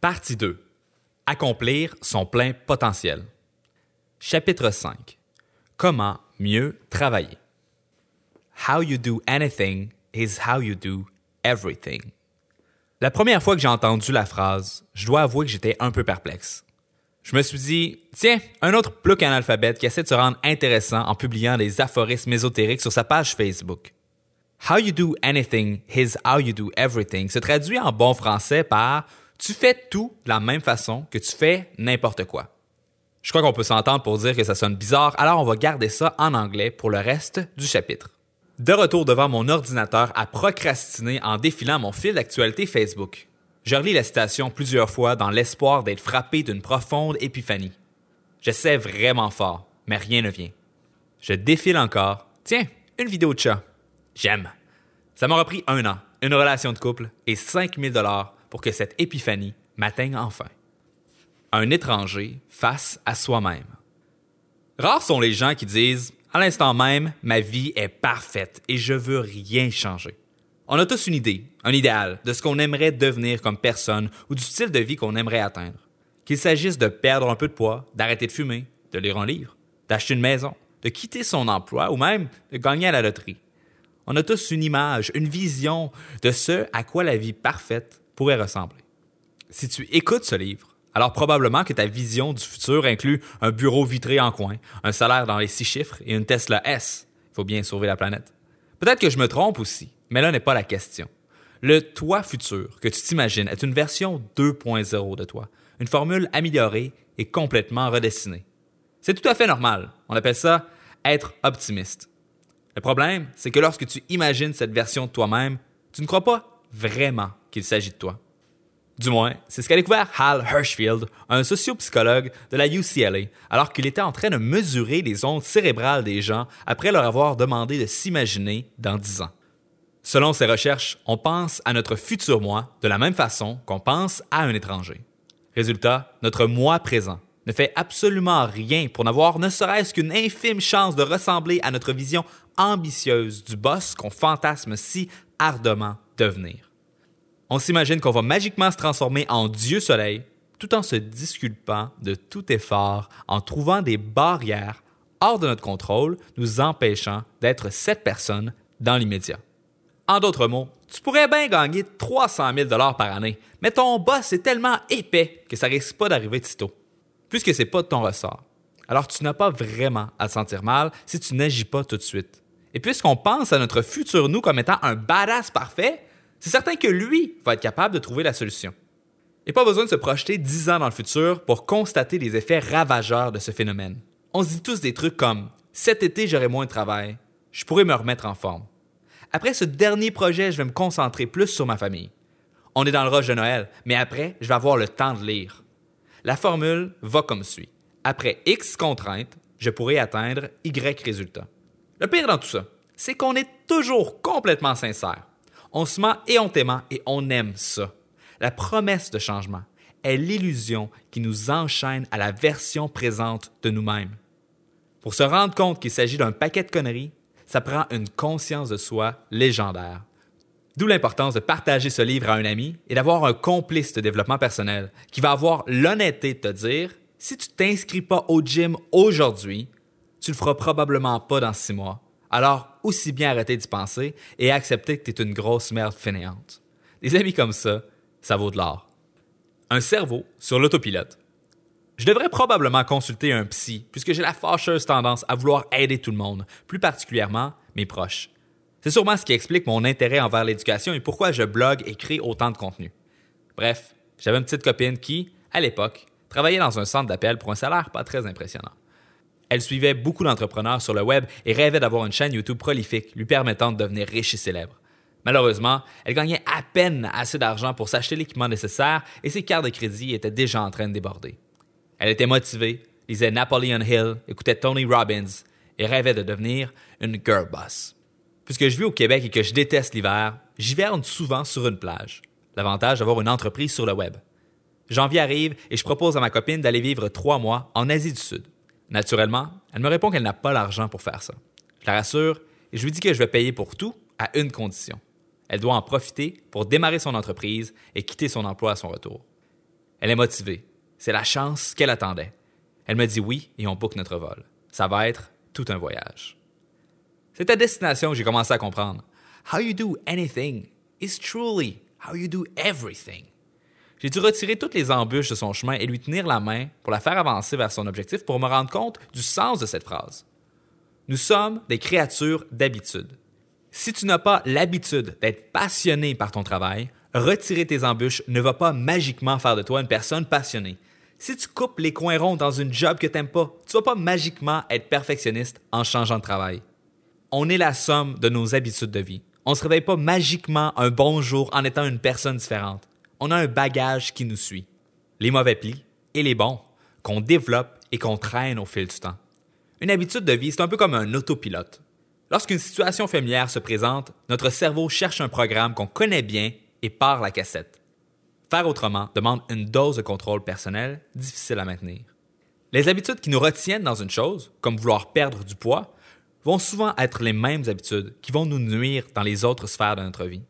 Partie 2. Accomplir son plein potentiel. Chapitre 5. Comment mieux travailler. How you do anything is how you do everything. La première fois que j'ai entendu la phrase, je dois avouer que j'étais un peu perplexe. Je me suis dit, tiens, un autre plouc analphabète qui essaie de se rendre intéressant en publiant des aphorismes ésotériques sur sa page Facebook. How you do anything is how you do everything se traduit en bon français par tu fais tout de la même façon que tu fais n'importe quoi. Je crois qu'on peut s'entendre pour dire que ça sonne bizarre, alors on va garder ça en anglais pour le reste du chapitre. De retour devant mon ordinateur à procrastiner en défilant mon fil d'actualité Facebook. Je relis la citation plusieurs fois dans l'espoir d'être frappé d'une profonde épiphanie. J'essaie vraiment fort, mais rien ne vient. Je défile encore. Tiens, une vidéo de chat. J'aime. Ça m'aura pris un an, une relation de couple et 5000 dollars pour que cette épiphanie m'atteigne enfin. Un étranger face à soi-même. Rares sont les gens qui disent à l'instant même, ma vie est parfaite et je veux rien changer. On a tous une idée, un idéal de ce qu'on aimerait devenir comme personne ou du style de vie qu'on aimerait atteindre. Qu'il s'agisse de perdre un peu de poids, d'arrêter de fumer, de lire un livre, d'acheter une maison, de quitter son emploi ou même de gagner à la loterie. On a tous une image, une vision de ce à quoi la vie parfaite ressembler. Si tu écoutes ce livre, alors probablement que ta vision du futur inclut un bureau vitré en coin, un salaire dans les six chiffres et une Tesla S. Il faut bien sauver la planète. Peut-être que je me trompe aussi, mais là n'est pas la question. Le toi futur que tu t'imagines est une version 2.0 de toi, une formule améliorée et complètement redessinée. C'est tout à fait normal. On appelle ça être optimiste. Le problème, c'est que lorsque tu imagines cette version de toi-même, tu ne crois pas vraiment qu'il s'agit de toi. Du moins, c'est ce qu'a découvert Hal Hirschfield, un sociopsychologue de la UCLA, alors qu'il était en train de mesurer les ondes cérébrales des gens après leur avoir demandé de s'imaginer dans 10 ans. Selon ses recherches, on pense à notre futur moi de la même façon qu'on pense à un étranger. Résultat, notre moi présent ne fait absolument rien pour n'avoir ne serait-ce qu'une infime chance de ressembler à notre vision ambitieuse du boss qu'on fantasme si ardemment On s'imagine qu'on va magiquement se transformer en Dieu Soleil tout en se disculpant de tout effort, en trouvant des barrières hors de notre contrôle, nous empêchant d'être cette personne dans l'immédiat. En d'autres mots, tu pourrais bien gagner 300 000 par année, mais ton boss est tellement épais que ça risque pas d'arriver tôt. Puisque c'est pas de ton ressort. Alors tu n'as pas vraiment à te sentir mal si tu n'agis pas tout de suite. Et puisqu'on pense à notre futur nous comme étant un badass parfait, c'est certain que lui va être capable de trouver la solution. A pas besoin de se projeter 10 ans dans le futur pour constater les effets ravageurs de ce phénomène. On se dit tous des trucs comme cet été j'aurai moins de travail, je pourrais me remettre en forme. Après ce dernier projet, je vais me concentrer plus sur ma famille. On est dans le rush de Noël, mais après, je vais avoir le temps de lire. La formule va comme suit. Après X contraintes, je pourrai atteindre Y résultats. Le pire dans tout ça, c'est qu'on est toujours complètement sincère. On se ment éhontément et on aime ça. La promesse de changement est l'illusion qui nous enchaîne à la version présente de nous-mêmes. Pour se rendre compte qu'il s'agit d'un paquet de conneries, ça prend une conscience de soi légendaire. D'où l'importance de partager ce livre à un ami et d'avoir un complice de développement personnel qui va avoir l'honnêteté de te dire si tu t'inscris pas au gym aujourd'hui, tu le feras probablement pas dans six mois. Alors, aussi bien arrêter d'y penser et accepter que tu une grosse merde fainéante. Des amis comme ça, ça vaut de l'or. Un cerveau sur l'autopilote. Je devrais probablement consulter un psy, puisque j'ai la fâcheuse tendance à vouloir aider tout le monde, plus particulièrement mes proches. C'est sûrement ce qui explique mon intérêt envers l'éducation et pourquoi je blogue et crée autant de contenu. Bref, j'avais une petite copine qui, à l'époque, travaillait dans un centre d'appel pour un salaire pas très impressionnant. Elle suivait beaucoup d'entrepreneurs sur le web et rêvait d'avoir une chaîne YouTube prolifique lui permettant de devenir riche et célèbre. Malheureusement, elle gagnait à peine assez d'argent pour s'acheter l'équipement nécessaire et ses cartes de crédit étaient déjà en train de déborder. Elle était motivée, lisait Napoleon Hill, écoutait Tony Robbins et rêvait de devenir une girl boss. Puisque je vis au Québec et que je déteste l'hiver, j'hiverne souvent sur une plage. L'avantage d'avoir une entreprise sur le web. Janvier arrive et je propose à ma copine d'aller vivre trois mois en Asie du Sud. Naturellement, elle me répond qu'elle n'a pas l'argent pour faire ça. Je la rassure et je lui dis que je vais payer pour tout à une condition. Elle doit en profiter pour démarrer son entreprise et quitter son emploi à son retour. Elle est motivée. C'est la chance qu'elle attendait. Elle me dit oui et on book notre vol. Ça va être tout un voyage. C'est à destination que j'ai commencé à comprendre. How you do anything is truly how you do everything. J'ai dû retirer toutes les embûches de son chemin et lui tenir la main pour la faire avancer vers son objectif pour me rendre compte du sens de cette phrase. Nous sommes des créatures d'habitude. Si tu n'as pas l'habitude d'être passionné par ton travail, retirer tes embûches ne va pas magiquement faire de toi une personne passionnée. Si tu coupes les coins ronds dans une job que tu n'aimes pas, tu vas pas magiquement être perfectionniste en changeant de travail. On est la somme de nos habitudes de vie. On ne se réveille pas magiquement un bon jour en étant une personne différente. On a un bagage qui nous suit. Les mauvais plis et les bons, qu'on développe et qu'on traîne au fil du temps. Une habitude de vie, c'est un peu comme un autopilote. Lorsqu'une situation familière se présente, notre cerveau cherche un programme qu'on connaît bien et part la cassette. Faire autrement demande une dose de contrôle personnel difficile à maintenir. Les habitudes qui nous retiennent dans une chose, comme vouloir perdre du poids, vont souvent être les mêmes habitudes qui vont nous nuire dans les autres sphères de notre vie.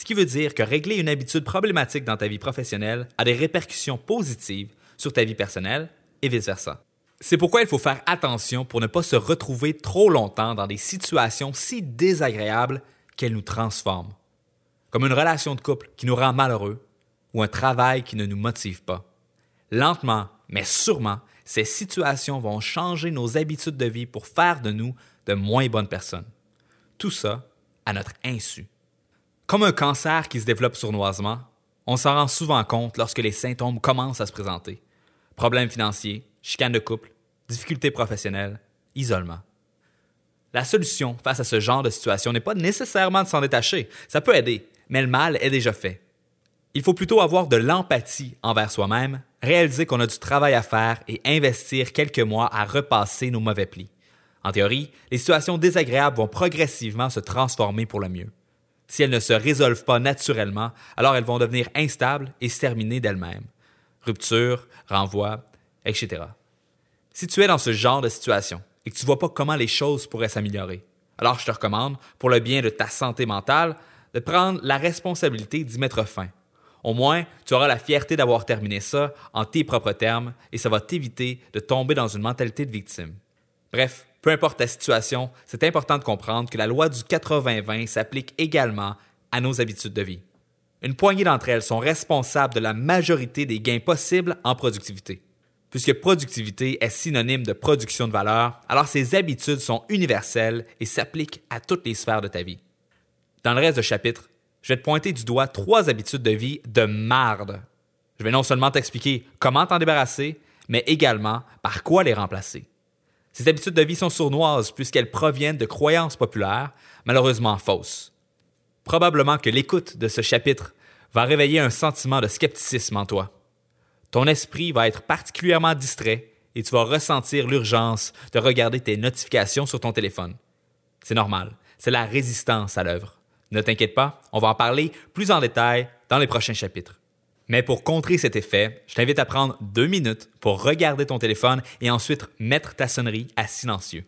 Ce qui veut dire que régler une habitude problématique dans ta vie professionnelle a des répercussions positives sur ta vie personnelle et vice-versa. C'est pourquoi il faut faire attention pour ne pas se retrouver trop longtemps dans des situations si désagréables qu'elles nous transforment. Comme une relation de couple qui nous rend malheureux ou un travail qui ne nous motive pas. Lentement, mais sûrement, ces situations vont changer nos habitudes de vie pour faire de nous de moins bonnes personnes. Tout ça à notre insu. Comme un cancer qui se développe sournoisement, on s'en rend souvent compte lorsque les symptômes commencent à se présenter. Problèmes financiers, chicane de couple, difficultés professionnelles, isolement. La solution face à ce genre de situation n'est pas nécessairement de s'en détacher. Ça peut aider, mais le mal est déjà fait. Il faut plutôt avoir de l'empathie envers soi-même, réaliser qu'on a du travail à faire et investir quelques mois à repasser nos mauvais plis. En théorie, les situations désagréables vont progressivement se transformer pour le mieux. Si elles ne se résolvent pas naturellement, alors elles vont devenir instables et se terminer d'elles-mêmes. Rupture, renvoi, etc. Si tu es dans ce genre de situation et que tu ne vois pas comment les choses pourraient s'améliorer, alors je te recommande, pour le bien de ta santé mentale, de prendre la responsabilité d'y mettre fin. Au moins, tu auras la fierté d'avoir terminé ça en tes propres termes et ça va t'éviter de tomber dans une mentalité de victime. Bref, peu importe ta situation, c'est important de comprendre que la loi du 80-20 s'applique également à nos habitudes de vie. Une poignée d'entre elles sont responsables de la majorité des gains possibles en productivité. Puisque productivité est synonyme de production de valeur, alors ces habitudes sont universelles et s'appliquent à toutes les sphères de ta vie. Dans le reste du chapitre, je vais te pointer du doigt trois habitudes de vie de marde. Je vais non seulement t'expliquer comment t'en débarrasser, mais également par quoi les remplacer. Ces habitudes de vie sont sournoises puisqu'elles proviennent de croyances populaires, malheureusement fausses. Probablement que l'écoute de ce chapitre va réveiller un sentiment de scepticisme en toi ton esprit va être particulièrement distrait et tu vas ressentir l'urgence de regarder tes notifications sur ton téléphone. C'est normal, c'est la résistance à l'œuvre. Ne t'inquiète pas, on va en parler plus en détail dans les prochains chapitres. Mais pour contrer cet effet, je t'invite à prendre deux minutes pour regarder ton téléphone et ensuite mettre ta sonnerie à silencieux.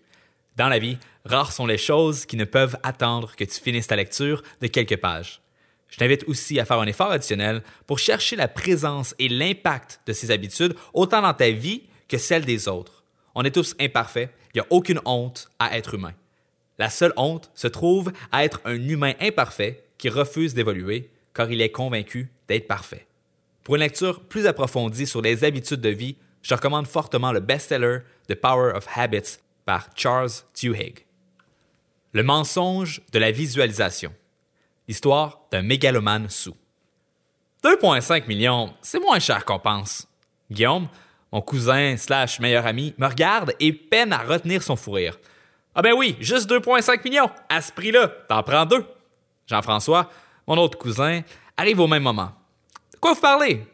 Dans la vie, rares sont les choses qui ne peuvent attendre que tu finisses ta lecture de quelques pages. Je t'invite aussi à faire un effort additionnel pour chercher la présence et l'impact de ces habitudes autant dans ta vie que celle des autres. On est tous imparfaits, il n'y a aucune honte à être humain. La seule honte se trouve à être un humain imparfait qui refuse d'évoluer car il est convaincu d'être parfait. Pour une lecture plus approfondie sur les habitudes de vie, je recommande fortement le best-seller The Power of Habits par Charles Duhigg. Le mensonge de la visualisation. Histoire d'un mégalomane sous. 2,5 millions, c'est moins cher qu'on pense. Guillaume, mon cousin slash meilleur ami, me regarde et peine à retenir son fou rire. Ah ben oui, juste 2,5 millions, à ce prix-là, t'en prends deux. Jean-François, mon autre cousin, arrive au même moment. Quoi vous parlez?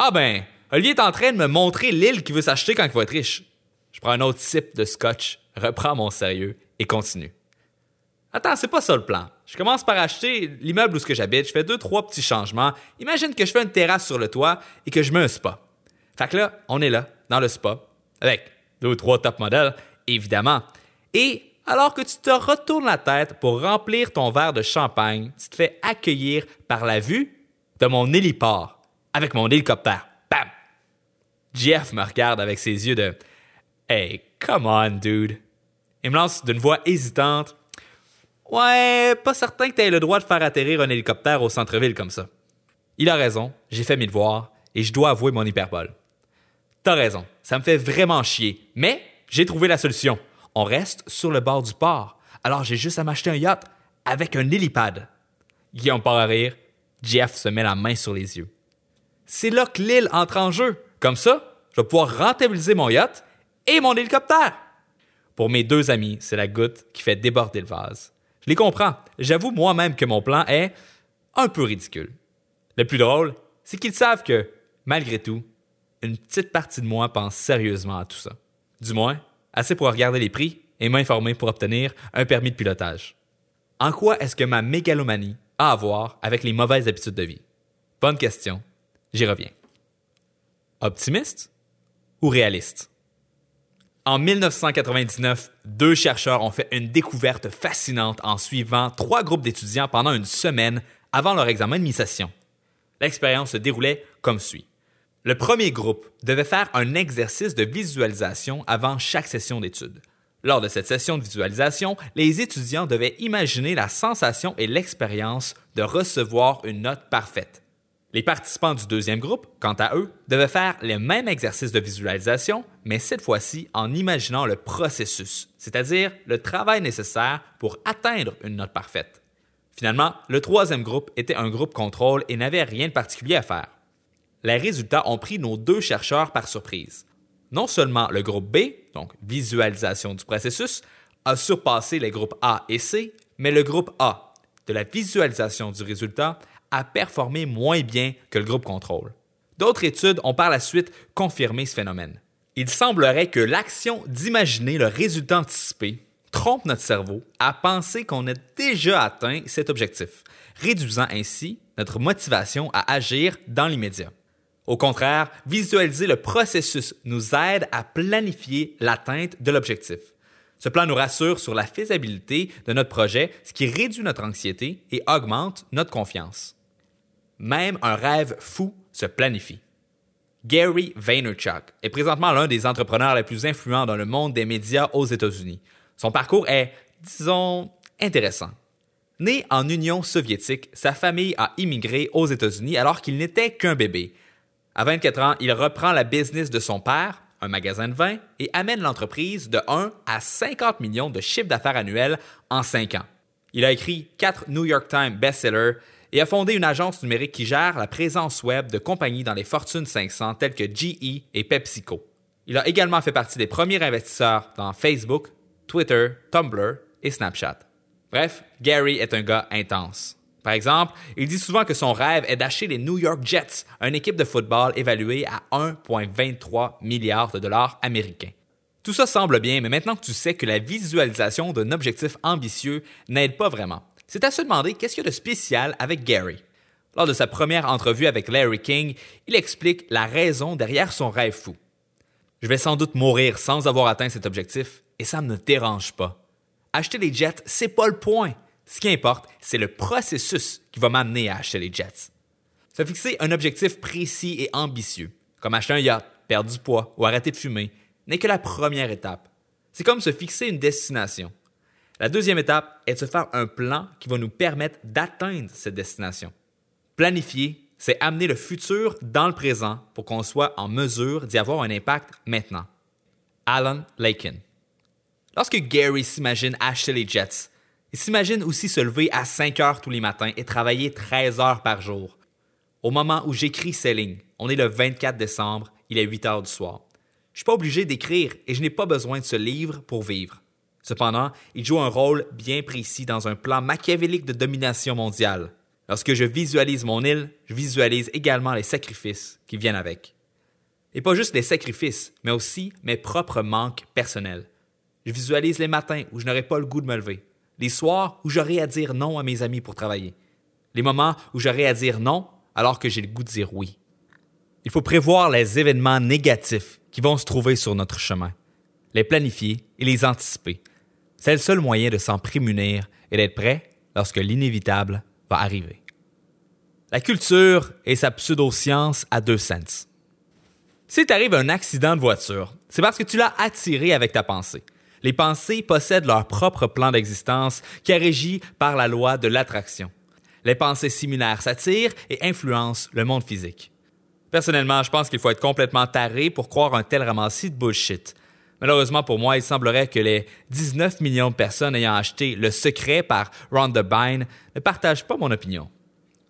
Ah ben, Olivier est en train de me montrer l'île qu'il veut s'acheter quand il va être riche. Je prends un autre sip de scotch, reprends mon sérieux et continue. Attends, c'est pas ça le plan. Je commence par acheter l'immeuble où ce que j'habite, je fais deux, trois petits changements. Imagine que je fais une terrasse sur le toit et que je mets un spa. Fait que là, on est là, dans le spa, avec deux ou trois top modèles, évidemment. Et alors que tu te retournes la tête pour remplir ton verre de champagne, tu te fais accueillir par la vue de mon héliport avec mon hélicoptère. Bam! Jeff me regarde avec ses yeux de Hey, come on, dude. Il me lance d'une voix hésitante Ouais, pas certain que tu aies le droit de faire atterrir un hélicoptère au centre-ville comme ça. Il a raison, j'ai fait mes devoirs et je dois avouer mon hyperbole. T'as raison, ça me fait vraiment chier, mais j'ai trouvé la solution. On reste sur le bord du port, alors j'ai juste à m'acheter un yacht avec un hélipad. Guillaume part à rire, Jeff se met la main sur les yeux. C'est là que l'île entre en jeu. Comme ça, je vais pouvoir rentabiliser mon yacht et mon hélicoptère. Pour mes deux amis, c'est la goutte qui fait déborder le vase. Je les comprends. J'avoue moi-même que mon plan est un peu ridicule. Le plus drôle, c'est qu'ils savent que, malgré tout, une petite partie de moi pense sérieusement à tout ça. Du moins, assez pour regarder les prix et m'informer pour obtenir un permis de pilotage. En quoi est-ce que ma mégalomanie à voir avec les mauvaises habitudes de vie? Bonne question. J'y reviens. Optimiste ou réaliste? En 1999, deux chercheurs ont fait une découverte fascinante en suivant trois groupes d'étudiants pendant une semaine avant leur examen de mi-session. L'expérience se déroulait comme suit. Le premier groupe devait faire un exercice de visualisation avant chaque session d'études. Lors de cette session de visualisation, les étudiants devaient imaginer la sensation et l'expérience de recevoir une note parfaite. Les participants du deuxième groupe, quant à eux, devaient faire les mêmes exercices de visualisation, mais cette fois-ci en imaginant le processus, c'est-à-dire le travail nécessaire pour atteindre une note parfaite. Finalement, le troisième groupe était un groupe contrôle et n'avait rien de particulier à faire. Les résultats ont pris nos deux chercheurs par surprise. Non seulement le groupe B, donc visualisation du processus, a surpassé les groupes A et C, mais le groupe A, de la visualisation du résultat, a performé moins bien que le groupe contrôle. D'autres études ont par la suite confirmé ce phénomène. Il semblerait que l'action d'imaginer le résultat anticipé trompe notre cerveau à penser qu'on a déjà atteint cet objectif, réduisant ainsi notre motivation à agir dans l'immédiat. Au contraire, visualiser le processus nous aide à planifier l'atteinte de l'objectif. Ce plan nous rassure sur la faisabilité de notre projet, ce qui réduit notre anxiété et augmente notre confiance. Même un rêve fou se planifie. Gary Vaynerchuk est présentement l'un des entrepreneurs les plus influents dans le monde des médias aux États-Unis. Son parcours est, disons, intéressant. Né en Union soviétique, sa famille a immigré aux États-Unis alors qu'il n'était qu'un bébé. À 24 ans, il reprend la business de son père, un magasin de vin, et amène l'entreprise de 1 à 50 millions de chiffres d'affaires annuels en 5 ans. Il a écrit 4 New York Times bestsellers et a fondé une agence numérique qui gère la présence web de compagnies dans les Fortune 500 telles que GE et PepsiCo. Il a également fait partie des premiers investisseurs dans Facebook, Twitter, Tumblr et Snapchat. Bref, Gary est un gars intense. Par exemple, il dit souvent que son rêve est d'acheter les New York Jets, une équipe de football évaluée à 1,23 milliard de dollars américains. Tout ça semble bien, mais maintenant que tu sais que la visualisation d'un objectif ambitieux n'aide pas vraiment, c'est à se demander qu'est-ce qu'il y a de spécial avec Gary. Lors de sa première entrevue avec Larry King, il explique la raison derrière son rêve fou. Je vais sans doute mourir sans avoir atteint cet objectif, et ça ne me dérange pas. Acheter les jets, c'est pas le point. Ce qui importe, c'est le processus qui va m'amener à acheter les jets. Se fixer un objectif précis et ambitieux, comme acheter un yacht, perdre du poids ou arrêter de fumer, n'est que la première étape. C'est comme se fixer une destination. La deuxième étape est de se faire un plan qui va nous permettre d'atteindre cette destination. Planifier, c'est amener le futur dans le présent pour qu'on soit en mesure d'y avoir un impact maintenant. Alan Lakin. Lorsque Gary s'imagine acheter les Jets, il s'imagine aussi se lever à 5 heures tous les matins et travailler 13 heures par jour. Au moment où j'écris ces lignes, on est le 24 décembre, il est 8 heures du soir. Je suis pas obligé d'écrire et je n'ai pas besoin de ce livre pour vivre. Cependant, il joue un rôle bien précis dans un plan machiavélique de domination mondiale. Lorsque je visualise mon île, je visualise également les sacrifices qui viennent avec. Et pas juste les sacrifices, mais aussi mes propres manques personnels. Je visualise les matins où je n'aurai pas le goût de me lever, les soirs où j'aurai à dire non à mes amis pour travailler, les moments où j'aurai à dire non alors que j'ai le goût de dire oui. Il faut prévoir les événements négatifs qui vont se trouver sur notre chemin, les planifier et les anticiper c'est le seul moyen de s'en prémunir et d'être prêt lorsque l'inévitable va arriver. La culture et sa pseudo-science à deux sens. Si t'arrive un accident de voiture, c'est parce que tu l'as attiré avec ta pensée. Les pensées possèdent leur propre plan d'existence qui est régi par la loi de l'attraction. Les pensées similaires s'attirent et influencent le monde physique. Personnellement, je pense qu'il faut être complètement taré pour croire un tel ramassis de bullshit. Malheureusement pour moi, il semblerait que les 19 millions de personnes ayant acheté Le Secret par Rhonda Byrne ne partagent pas mon opinion.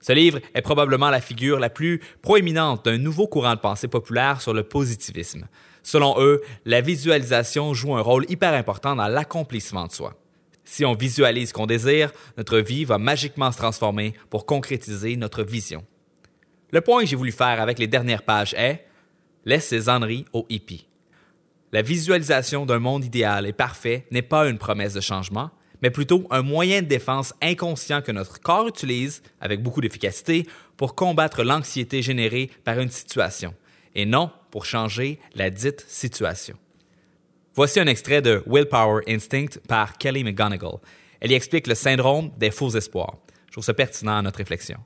Ce livre est probablement la figure la plus proéminente d'un nouveau courant de pensée populaire sur le positivisme. Selon eux, la visualisation joue un rôle hyper important dans l'accomplissement de soi. Si on visualise ce qu'on désire, notre vie va magiquement se transformer pour concrétiser notre vision. Le point que j'ai voulu faire avec les dernières pages est Laisse ces âneries aux hippies. La visualisation d'un monde idéal et parfait n'est pas une promesse de changement, mais plutôt un moyen de défense inconscient que notre corps utilise, avec beaucoup d'efficacité, pour combattre l'anxiété générée par une situation, et non pour changer la dite situation. Voici un extrait de Willpower Instinct par Kelly McGonigal. Elle y explique le syndrome des faux espoirs. Je trouve ça pertinent à notre réflexion.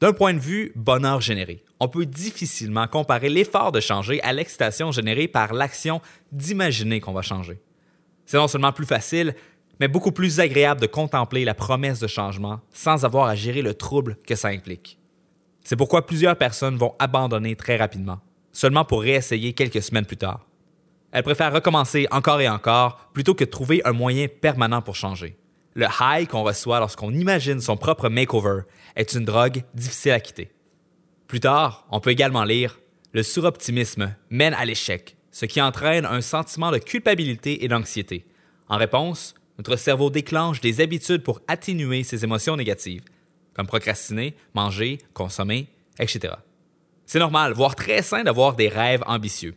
D'un point de vue bonheur généré, on peut difficilement comparer l'effort de changer à l'excitation générée par l'action d'imaginer qu'on va changer. C'est non seulement plus facile, mais beaucoup plus agréable de contempler la promesse de changement sans avoir à gérer le trouble que ça implique. C'est pourquoi plusieurs personnes vont abandonner très rapidement, seulement pour réessayer quelques semaines plus tard. Elles préfèrent recommencer encore et encore plutôt que de trouver un moyen permanent pour changer. Le high qu'on reçoit lorsqu'on imagine son propre makeover est une drogue difficile à quitter. Plus tard, on peut également lire Le suroptimisme mène à l'échec, ce qui entraîne un sentiment de culpabilité et d'anxiété. En réponse, notre cerveau déclenche des habitudes pour atténuer ces émotions négatives, comme procrastiner, manger, consommer, etc. C'est normal, voire très sain d'avoir des rêves ambitieux.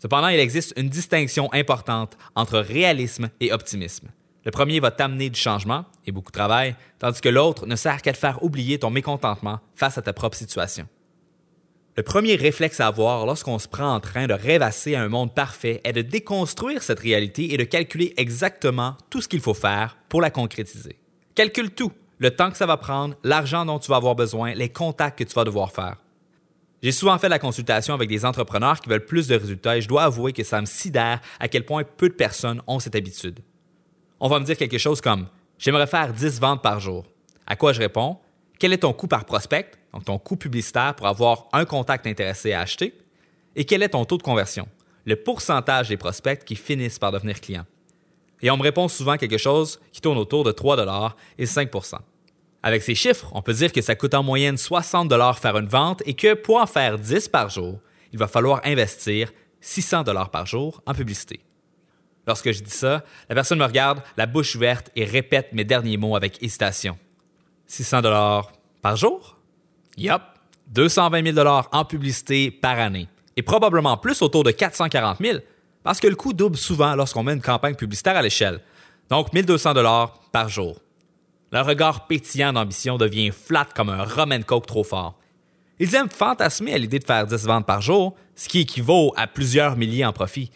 Cependant, il existe une distinction importante entre réalisme et optimisme. Le premier va t'amener du changement et beaucoup de travail, tandis que l'autre ne sert qu'à te faire oublier ton mécontentement face à ta propre situation. Le premier réflexe à avoir lorsqu'on se prend en train de rêvasser à un monde parfait est de déconstruire cette réalité et de calculer exactement tout ce qu'il faut faire pour la concrétiser. Calcule tout, le temps que ça va prendre, l'argent dont tu vas avoir besoin, les contacts que tu vas devoir faire. J'ai souvent fait la consultation avec des entrepreneurs qui veulent plus de résultats et je dois avouer que ça me sidère à quel point peu de personnes ont cette habitude. On va me dire quelque chose comme J'aimerais faire 10 ventes par jour. À quoi je réponds Quel est ton coût par prospect donc ton coût publicitaire pour avoir un contact intéressé à acheter, et quel est ton taux de conversion, le pourcentage des prospects qui finissent par devenir clients. Et on me répond souvent quelque chose qui tourne autour de 3 et 5 Avec ces chiffres, on peut dire que ça coûte en moyenne 60 faire une vente et que pour en faire 10 par jour, il va falloir investir 600 par jour en publicité. Lorsque je dis ça, la personne me regarde, la bouche ouverte et répète mes derniers mots avec hésitation. 600 par jour? Yup, 220 000 en publicité par année. Et probablement plus autour de 440 000 parce que le coût double souvent lorsqu'on met une campagne publicitaire à l'échelle. Donc 1200 dollars par jour. Le regard pétillant d'ambition devient flat comme un rum coke trop fort. Ils aiment fantasmer à l'idée de faire 10 ventes par jour, ce qui équivaut à plusieurs milliers en profit.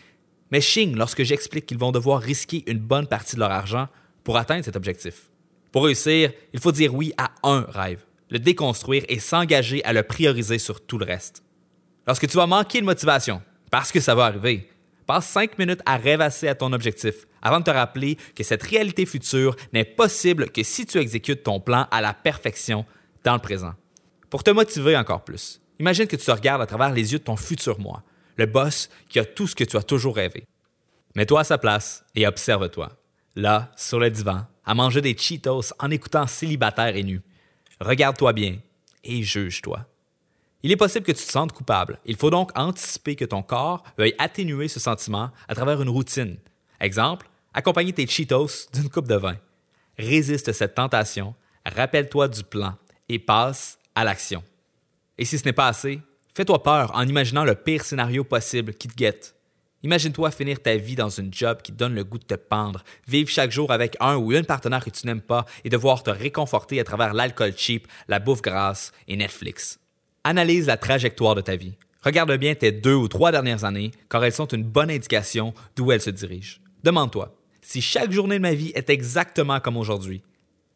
Mais ching lorsque j'explique qu'ils vont devoir risquer une bonne partie de leur argent pour atteindre cet objectif. Pour réussir, il faut dire oui à un rêve le déconstruire et s'engager à le prioriser sur tout le reste. Lorsque tu vas manquer de motivation, parce que ça va arriver, passe cinq minutes à rêvasser à ton objectif avant de te rappeler que cette réalité future n'est possible que si tu exécutes ton plan à la perfection dans le présent. Pour te motiver encore plus, imagine que tu te regardes à travers les yeux de ton futur moi, le boss qui a tout ce que tu as toujours rêvé. Mets-toi à sa place et observe-toi. Là, sur le divan, à manger des Cheetos en écoutant célibataire et nu, Regarde-toi bien et juge-toi. Il est possible que tu te sentes coupable. Il faut donc anticiper que ton corps veuille atténuer ce sentiment à travers une routine. Exemple, accompagner tes Cheetos d'une coupe de vin. Résiste cette tentation, rappelle-toi du plan et passe à l'action. Et si ce n'est pas assez, fais-toi peur en imaginant le pire scénario possible qui te guette. Imagine-toi finir ta vie dans une job qui donne le goût de te pendre, vivre chaque jour avec un ou une partenaire que tu n'aimes pas et devoir te réconforter à travers l'alcool cheap, la bouffe grasse et Netflix. Analyse la trajectoire de ta vie. Regarde bien tes deux ou trois dernières années, car elles sont une bonne indication d'où elles se dirigent. Demande-toi, si chaque journée de ma vie est exactement comme aujourd'hui,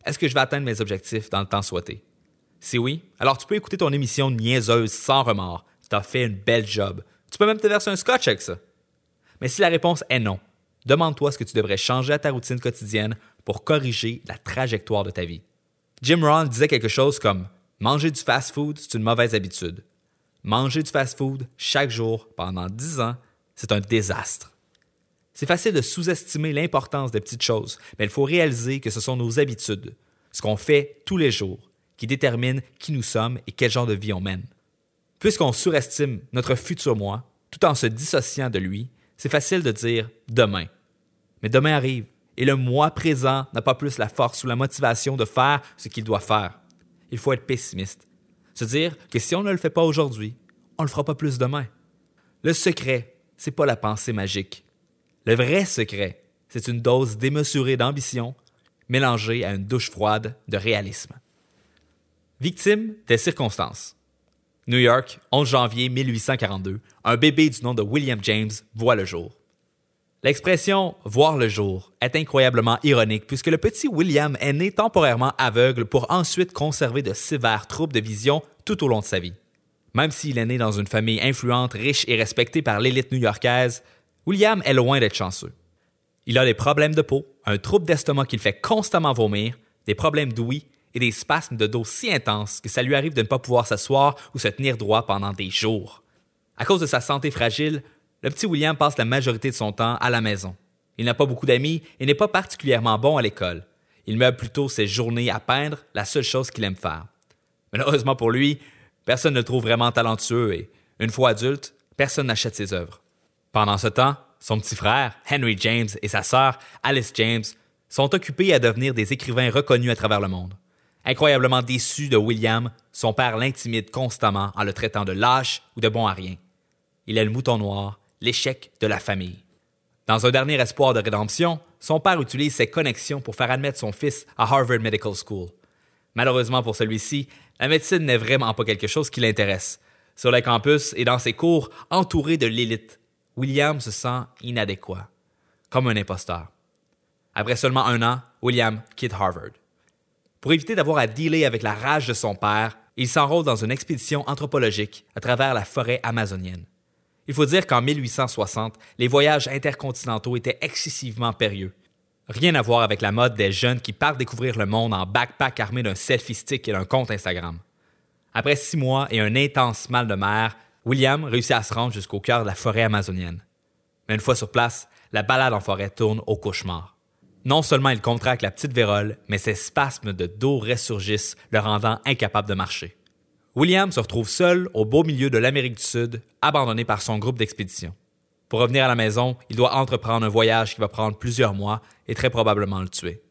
est-ce que je vais atteindre mes objectifs dans le temps souhaité? Si oui, alors tu peux écouter ton émission niaiseuse sans remords. Tu as fait une belle job. Tu peux même te verser un scotch avec ça. Mais si la réponse est non, demande-toi ce que tu devrais changer à ta routine quotidienne pour corriger la trajectoire de ta vie. Jim Rohn disait quelque chose comme Manger du fast-food, c'est une mauvaise habitude. Manger du fast-food chaque jour pendant 10 ans, c'est un désastre. C'est facile de sous-estimer l'importance des petites choses, mais il faut réaliser que ce sont nos habitudes, ce qu'on fait tous les jours, qui déterminent qui nous sommes et quel genre de vie on mène. Puisqu'on surestime notre futur moi, tout en se dissociant de lui, c'est facile de dire demain. Mais demain arrive, et le moi présent n'a pas plus la force ou la motivation de faire ce qu'il doit faire. Il faut être pessimiste. Se dire que si on ne le fait pas aujourd'hui, on ne le fera pas plus demain. Le secret, c'est pas la pensée magique. Le vrai secret, c'est une dose démesurée d'ambition mélangée à une douche froide de réalisme. Victime des circonstances. New York, 11 janvier 1842, un bébé du nom de William James voit le jour. L'expression voir le jour est incroyablement ironique puisque le petit William est né temporairement aveugle pour ensuite conserver de sévères troubles de vision tout au long de sa vie. Même s'il est né dans une famille influente, riche et respectée par l'élite new-yorkaise, William est loin d'être chanceux. Il a des problèmes de peau, un trouble d'estomac qui le fait constamment vomir, des problèmes d'ouïe et des spasmes de dos si intenses que ça lui arrive de ne pas pouvoir s'asseoir ou se tenir droit pendant des jours. À cause de sa santé fragile, le petit William passe la majorité de son temps à la maison. Il n'a pas beaucoup d'amis et n'est pas particulièrement bon à l'école. Il meuble plutôt ses journées à peindre, la seule chose qu'il aime faire. Malheureusement pour lui, personne ne le trouve vraiment talentueux et, une fois adulte, personne n'achète ses œuvres. Pendant ce temps, son petit frère, Henry James, et sa sœur, Alice James, sont occupés à devenir des écrivains reconnus à travers le monde. Incroyablement déçu de William, son père l'intimide constamment en le traitant de lâche ou de bon à rien. Il est le mouton noir l'échec de la famille. Dans un dernier espoir de rédemption, son père utilise ses connexions pour faire admettre son fils à Harvard Medical School. Malheureusement pour celui-ci, la médecine n'est vraiment pas quelque chose qui l'intéresse. Sur le campus et dans ses cours, entouré de l'élite, William se sent inadéquat, comme un imposteur. Après seulement un an, William quitte Harvard. Pour éviter d'avoir à dealer avec la rage de son père, il s'enrôle dans une expédition anthropologique à travers la forêt amazonienne. Il faut dire qu'en 1860, les voyages intercontinentaux étaient excessivement périlleux. Rien à voir avec la mode des jeunes qui partent découvrir le monde en backpack armé d'un selfie stick et d'un compte Instagram. Après six mois et un intense mal de mer, William réussit à se rendre jusqu'au cœur de la forêt amazonienne. Mais une fois sur place, la balade en forêt tourne au cauchemar. Non seulement il contracte la petite vérole, mais ses spasmes de dos ressurgissent, le rendant incapable de marcher. William se retrouve seul au beau milieu de l'Amérique du Sud, abandonné par son groupe d'expédition. Pour revenir à la maison, il doit entreprendre un voyage qui va prendre plusieurs mois et très probablement le tuer.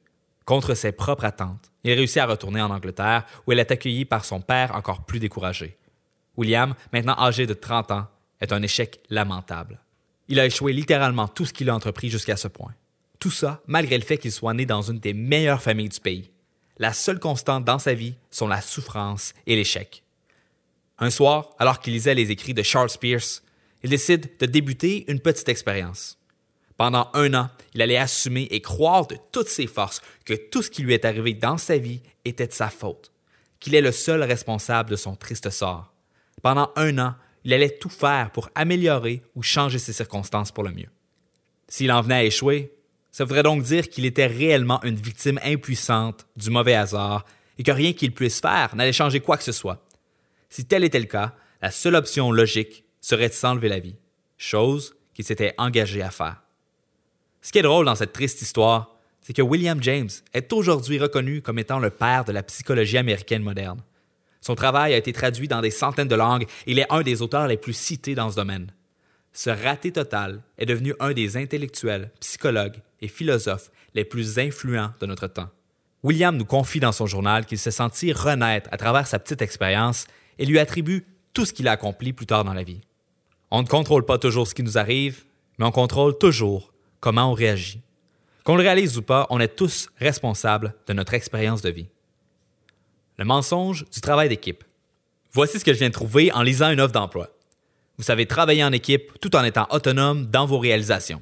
Contre ses propres attentes, il réussit à retourner en Angleterre où il est accueilli par son père encore plus découragé. William, maintenant âgé de 30 ans, est un échec lamentable. Il a échoué littéralement tout ce qu'il a entrepris jusqu'à ce point. Tout ça malgré le fait qu'il soit né dans une des meilleures familles du pays. La seule constante dans sa vie sont la souffrance et l'échec. Un soir, alors qu'il lisait les écrits de Charles Pierce, il décide de débuter une petite expérience. Pendant un an, il allait assumer et croire de toutes ses forces que tout ce qui lui est arrivé dans sa vie était de sa faute, qu'il est le seul responsable de son triste sort. Pendant un an, il allait tout faire pour améliorer ou changer ses circonstances pour le mieux. S'il en venait à échouer, ça voudrait donc dire qu'il était réellement une victime impuissante du mauvais hasard et que rien qu'il puisse faire n'allait changer quoi que ce soit. Si tel était le cas, la seule option logique serait de s'enlever la vie, chose qu'il s'était engagé à faire. Ce qui est drôle dans cette triste histoire, c'est que William James est aujourd'hui reconnu comme étant le père de la psychologie américaine moderne. Son travail a été traduit dans des centaines de langues et il est un des auteurs les plus cités dans ce domaine. Ce raté total est devenu un des intellectuels, psychologues et philosophes les plus influents de notre temps. William nous confie dans son journal qu'il s'est senti renaître à travers sa petite expérience et lui attribue tout ce qu'il a accompli plus tard dans la vie. On ne contrôle pas toujours ce qui nous arrive, mais on contrôle toujours comment on réagit. Qu'on le réalise ou pas, on est tous responsables de notre expérience de vie. Le mensonge du travail d'équipe. Voici ce que je viens de trouver en lisant une offre d'emploi. Vous savez travailler en équipe tout en étant autonome dans vos réalisations.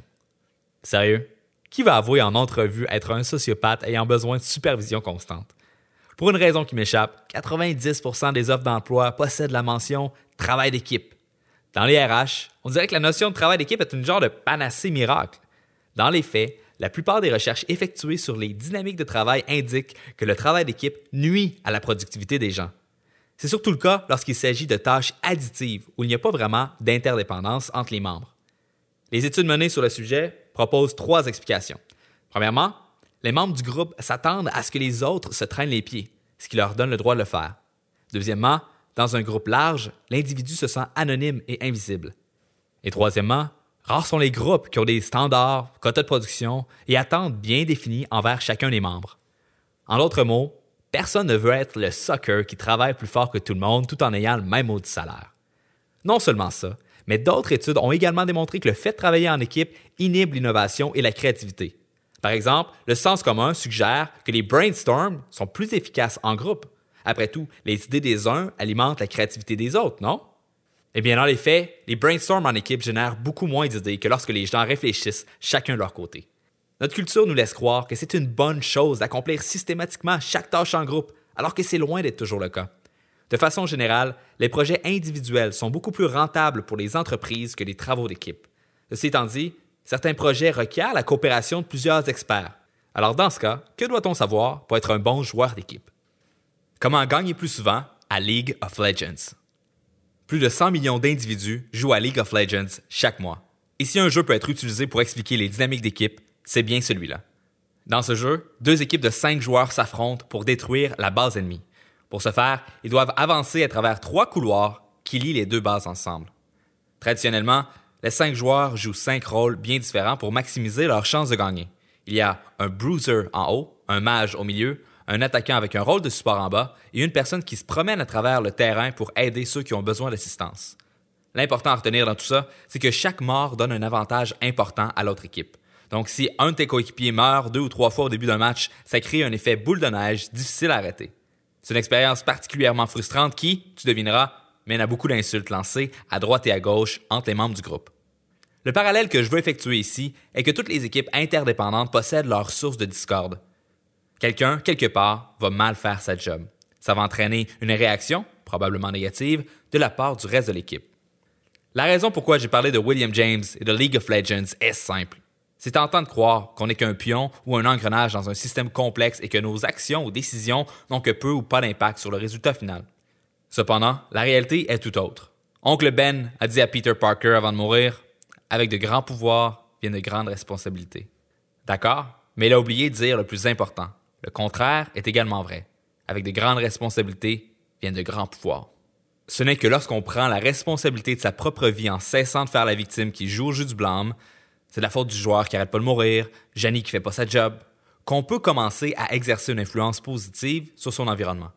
Sérieux? Qui va avouer en entrevue être un sociopathe ayant besoin de supervision constante? Pour une raison qui m'échappe, 90% des offres d'emploi possèdent la mention travail d'équipe. Dans les RH, on dirait que la notion de travail d'équipe est une genre de panacée miracle. Dans les faits, la plupart des recherches effectuées sur les dynamiques de travail indiquent que le travail d'équipe nuit à la productivité des gens. C'est surtout le cas lorsqu'il s'agit de tâches additives où il n'y a pas vraiment d'interdépendance entre les membres. Les études menées sur le sujet proposent trois explications. Premièrement, les membres du groupe s'attendent à ce que les autres se traînent les pieds, ce qui leur donne le droit de le faire. Deuxièmement, dans un groupe large, l'individu se sent anonyme et invisible. Et troisièmement, rares sont les groupes qui ont des standards, quotas de production et attentes bien définis envers chacun des membres. En d'autres mots, personne ne veut être le sucker qui travaille plus fort que tout le monde tout en ayant le même mot de salaire. Non seulement ça, mais d'autres études ont également démontré que le fait de travailler en équipe inhibe l'innovation et la créativité. Par exemple, le sens commun suggère que les brainstorms sont plus efficaces en groupe. Après tout, les idées des uns alimentent la créativité des autres, non? Eh bien, dans les faits, les brainstorms en équipe génèrent beaucoup moins d'idées que lorsque les gens réfléchissent chacun de leur côté. Notre culture nous laisse croire que c'est une bonne chose d'accomplir systématiquement chaque tâche en groupe, alors que c'est loin d'être toujours le cas. De façon générale, les projets individuels sont beaucoup plus rentables pour les entreprises que les travaux d'équipe. Ceci étant dit, certains projets requièrent la coopération de plusieurs experts. Alors dans ce cas, que doit-on savoir pour être un bon joueur d'équipe? Comment gagner plus souvent à League of Legends? Plus de 100 millions d'individus jouent à League of Legends chaque mois. Et si un jeu peut être utilisé pour expliquer les dynamiques d'équipe, c'est bien celui-là. Dans ce jeu, deux équipes de cinq joueurs s'affrontent pour détruire la base ennemie. Pour ce faire, ils doivent avancer à travers trois couloirs qui lient les deux bases ensemble. Traditionnellement, les cinq joueurs jouent cinq rôles bien différents pour maximiser leurs chances de gagner. Il y a un bruiser en haut, un mage au milieu, un attaquant avec un rôle de support en bas et une personne qui se promène à travers le terrain pour aider ceux qui ont besoin d'assistance. L'important à retenir dans tout ça, c'est que chaque mort donne un avantage important à l'autre équipe. Donc si un de tes coéquipiers meurt deux ou trois fois au début d'un match, ça crée un effet boule de neige difficile à arrêter. C'est une expérience particulièrement frustrante qui, tu devineras, mène à beaucoup d'insultes lancées à droite et à gauche entre les membres du groupe. Le parallèle que je veux effectuer ici est que toutes les équipes interdépendantes possèdent leur source de discorde. Quelqu'un, quelque part, va mal faire sa job. Ça va entraîner une réaction, probablement négative, de la part du reste de l'équipe. La raison pourquoi j'ai parlé de William James et de League of Legends est simple. C'est tentant de croire qu'on n'est qu'un pion ou un engrenage dans un système complexe et que nos actions ou décisions n'ont que peu ou pas d'impact sur le résultat final. Cependant, la réalité est tout autre. Oncle Ben a dit à Peter Parker avant de mourir Avec de grands pouvoirs viennent de grandes responsabilités. D'accord, mais il a oublié de dire le plus important. Le contraire est également vrai. Avec de grandes responsabilités viennent de grands pouvoirs. Ce n'est que lorsqu'on prend la responsabilité de sa propre vie en cessant de faire la victime qui joue au jeu du blâme, c'est la faute du joueur qui arrête pas de mourir, Janie qui fait pas sa job, qu'on peut commencer à exercer une influence positive sur son environnement.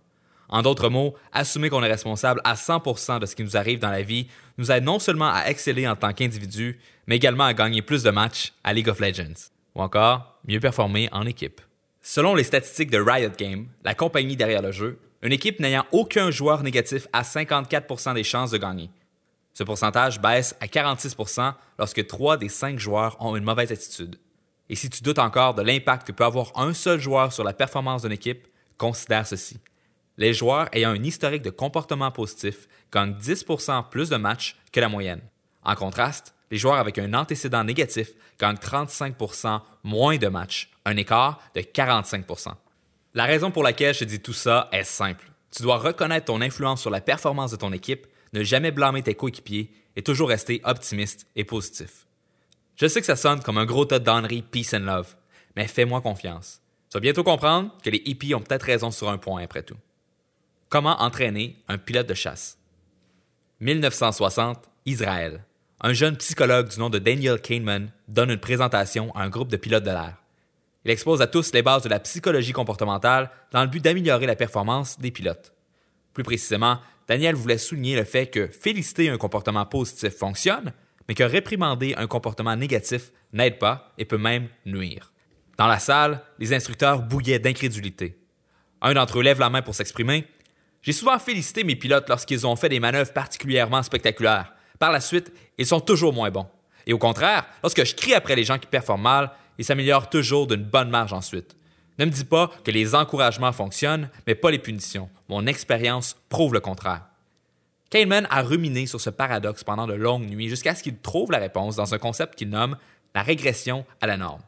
En d'autres mots, assumer qu'on est responsable à 100% de ce qui nous arrive dans la vie nous aide non seulement à exceller en tant qu'individu, mais également à gagner plus de matchs à League of Legends, ou encore mieux performer en équipe. Selon les statistiques de Riot Games, la compagnie derrière le jeu, une équipe n'ayant aucun joueur négatif a 54 des chances de gagner. Ce pourcentage baisse à 46 lorsque 3 des 5 joueurs ont une mauvaise attitude. Et si tu doutes encore de l'impact que peut avoir un seul joueur sur la performance d'une équipe, considère ceci. Les joueurs ayant un historique de comportement positif gagnent 10% plus de matchs que la moyenne. En contraste, les joueurs avec un antécédent négatif gagnent 35% moins de matchs, un écart de 45% La raison pour laquelle je dis tout ça est simple. Tu dois reconnaître ton influence sur la performance de ton équipe, ne jamais blâmer tes coéquipiers et toujours rester optimiste et positif. Je sais que ça sonne comme un gros tas d'enneries peace and love, mais fais-moi confiance. Tu vas bientôt comprendre que les hippies ont peut-être raison sur un point après tout. Comment entraîner un pilote de chasse? 1960, Israël un jeune psychologue du nom de Daniel Kahneman donne une présentation à un groupe de pilotes de l'air. Il expose à tous les bases de la psychologie comportementale dans le but d'améliorer la performance des pilotes. Plus précisément, Daniel voulait souligner le fait que féliciter un comportement positif fonctionne, mais que réprimander un comportement négatif n'aide pas et peut même nuire. Dans la salle, les instructeurs bouillaient d'incrédulité. Un d'entre eux lève la main pour s'exprimer. J'ai souvent félicité mes pilotes lorsqu'ils ont fait des manœuvres particulièrement spectaculaires. Par la suite, ils sont toujours moins bons. Et au contraire, lorsque je crie après les gens qui performent mal, ils s'améliorent toujours d'une bonne marge ensuite. Ne me dis pas que les encouragements fonctionnent, mais pas les punitions. Mon expérience prouve le contraire. Kahneman a ruminé sur ce paradoxe pendant de longues nuits jusqu'à ce qu'il trouve la réponse dans un concept qu'il nomme la régression à la norme.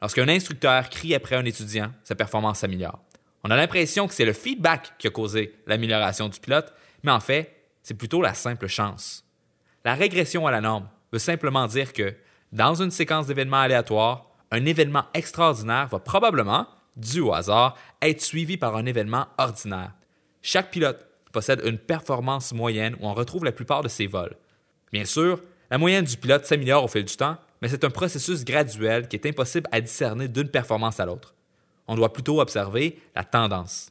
Lorsqu'un instructeur crie après un étudiant, sa performance s'améliore. On a l'impression que c'est le feedback qui a causé l'amélioration du pilote, mais en fait, c'est plutôt la simple chance. La régression à la norme veut simplement dire que, dans une séquence d'événements aléatoires, un événement extraordinaire va probablement, dû au hasard, être suivi par un événement ordinaire. Chaque pilote possède une performance moyenne où on retrouve la plupart de ses vols. Bien sûr, la moyenne du pilote s'améliore au fil du temps, mais c'est un processus graduel qui est impossible à discerner d'une performance à l'autre. On doit plutôt observer la tendance.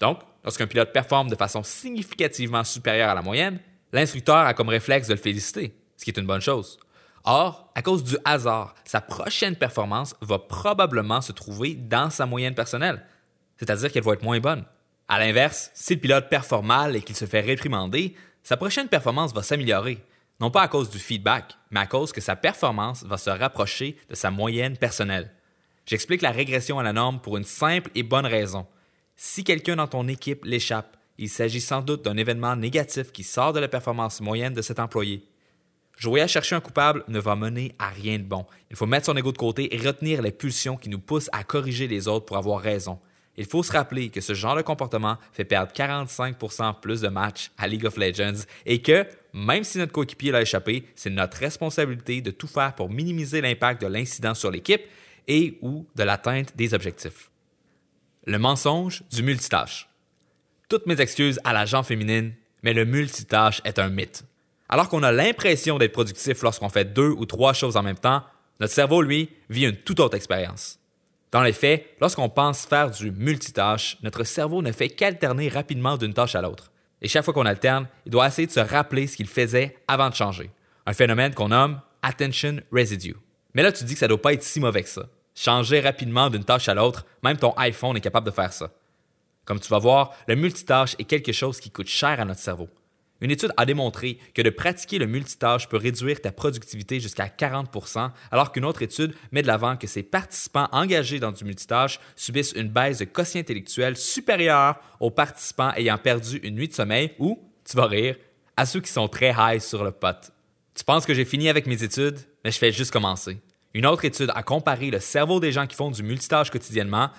Donc, lorsqu'un pilote performe de façon significativement supérieure à la moyenne, l'instructeur a comme réflexe de le féliciter, ce qui est une bonne chose. Or, à cause du hasard, sa prochaine performance va probablement se trouver dans sa moyenne personnelle, c'est-à-dire qu'elle va être moins bonne. À l'inverse, si le pilote performe mal et qu'il se fait réprimander, sa prochaine performance va s'améliorer, non pas à cause du feedback, mais à cause que sa performance va se rapprocher de sa moyenne personnelle. J'explique la régression à la norme pour une simple et bonne raison. Si quelqu'un dans ton équipe l'échappe, il s'agit sans doute d'un événement négatif qui sort de la performance moyenne de cet employé. Jouer à chercher un coupable ne va mener à rien de bon. Il faut mettre son ego de côté et retenir les pulsions qui nous poussent à corriger les autres pour avoir raison. Il faut se rappeler que ce genre de comportement fait perdre 45% plus de matchs à League of Legends et que, même si notre coéquipier l'a échappé, c'est notre responsabilité de tout faire pour minimiser l'impact de l'incident sur l'équipe et ou de l'atteinte des objectifs. Le mensonge du multitâche. Toutes mes excuses à la gente féminine, mais le multitâche est un mythe. Alors qu'on a l'impression d'être productif lorsqu'on fait deux ou trois choses en même temps, notre cerveau, lui, vit une toute autre expérience. Dans les faits, lorsqu'on pense faire du multitâche, notre cerveau ne fait qu'alterner rapidement d'une tâche à l'autre. Et chaque fois qu'on alterne, il doit essayer de se rappeler ce qu'il faisait avant de changer. Un phénomène qu'on nomme attention residue. Mais là, tu dis que ça ne doit pas être si mauvais que ça. Changer rapidement d'une tâche à l'autre, même ton iPhone est capable de faire ça. Comme tu vas voir, le multitâche est quelque chose qui coûte cher à notre cerveau. Une étude a démontré que de pratiquer le multitâche peut réduire ta productivité jusqu'à 40% alors qu'une autre étude met de l'avant que ces participants engagés dans du multitâche subissent une baisse de quotient intellectuel supérieure aux participants ayant perdu une nuit de sommeil ou, tu vas rire, à ceux qui sont très high sur le pot. Tu penses que j'ai fini avec mes études, mais je fais juste commencer. Une autre étude a comparé le cerveau des gens qui font du multitâche quotidiennement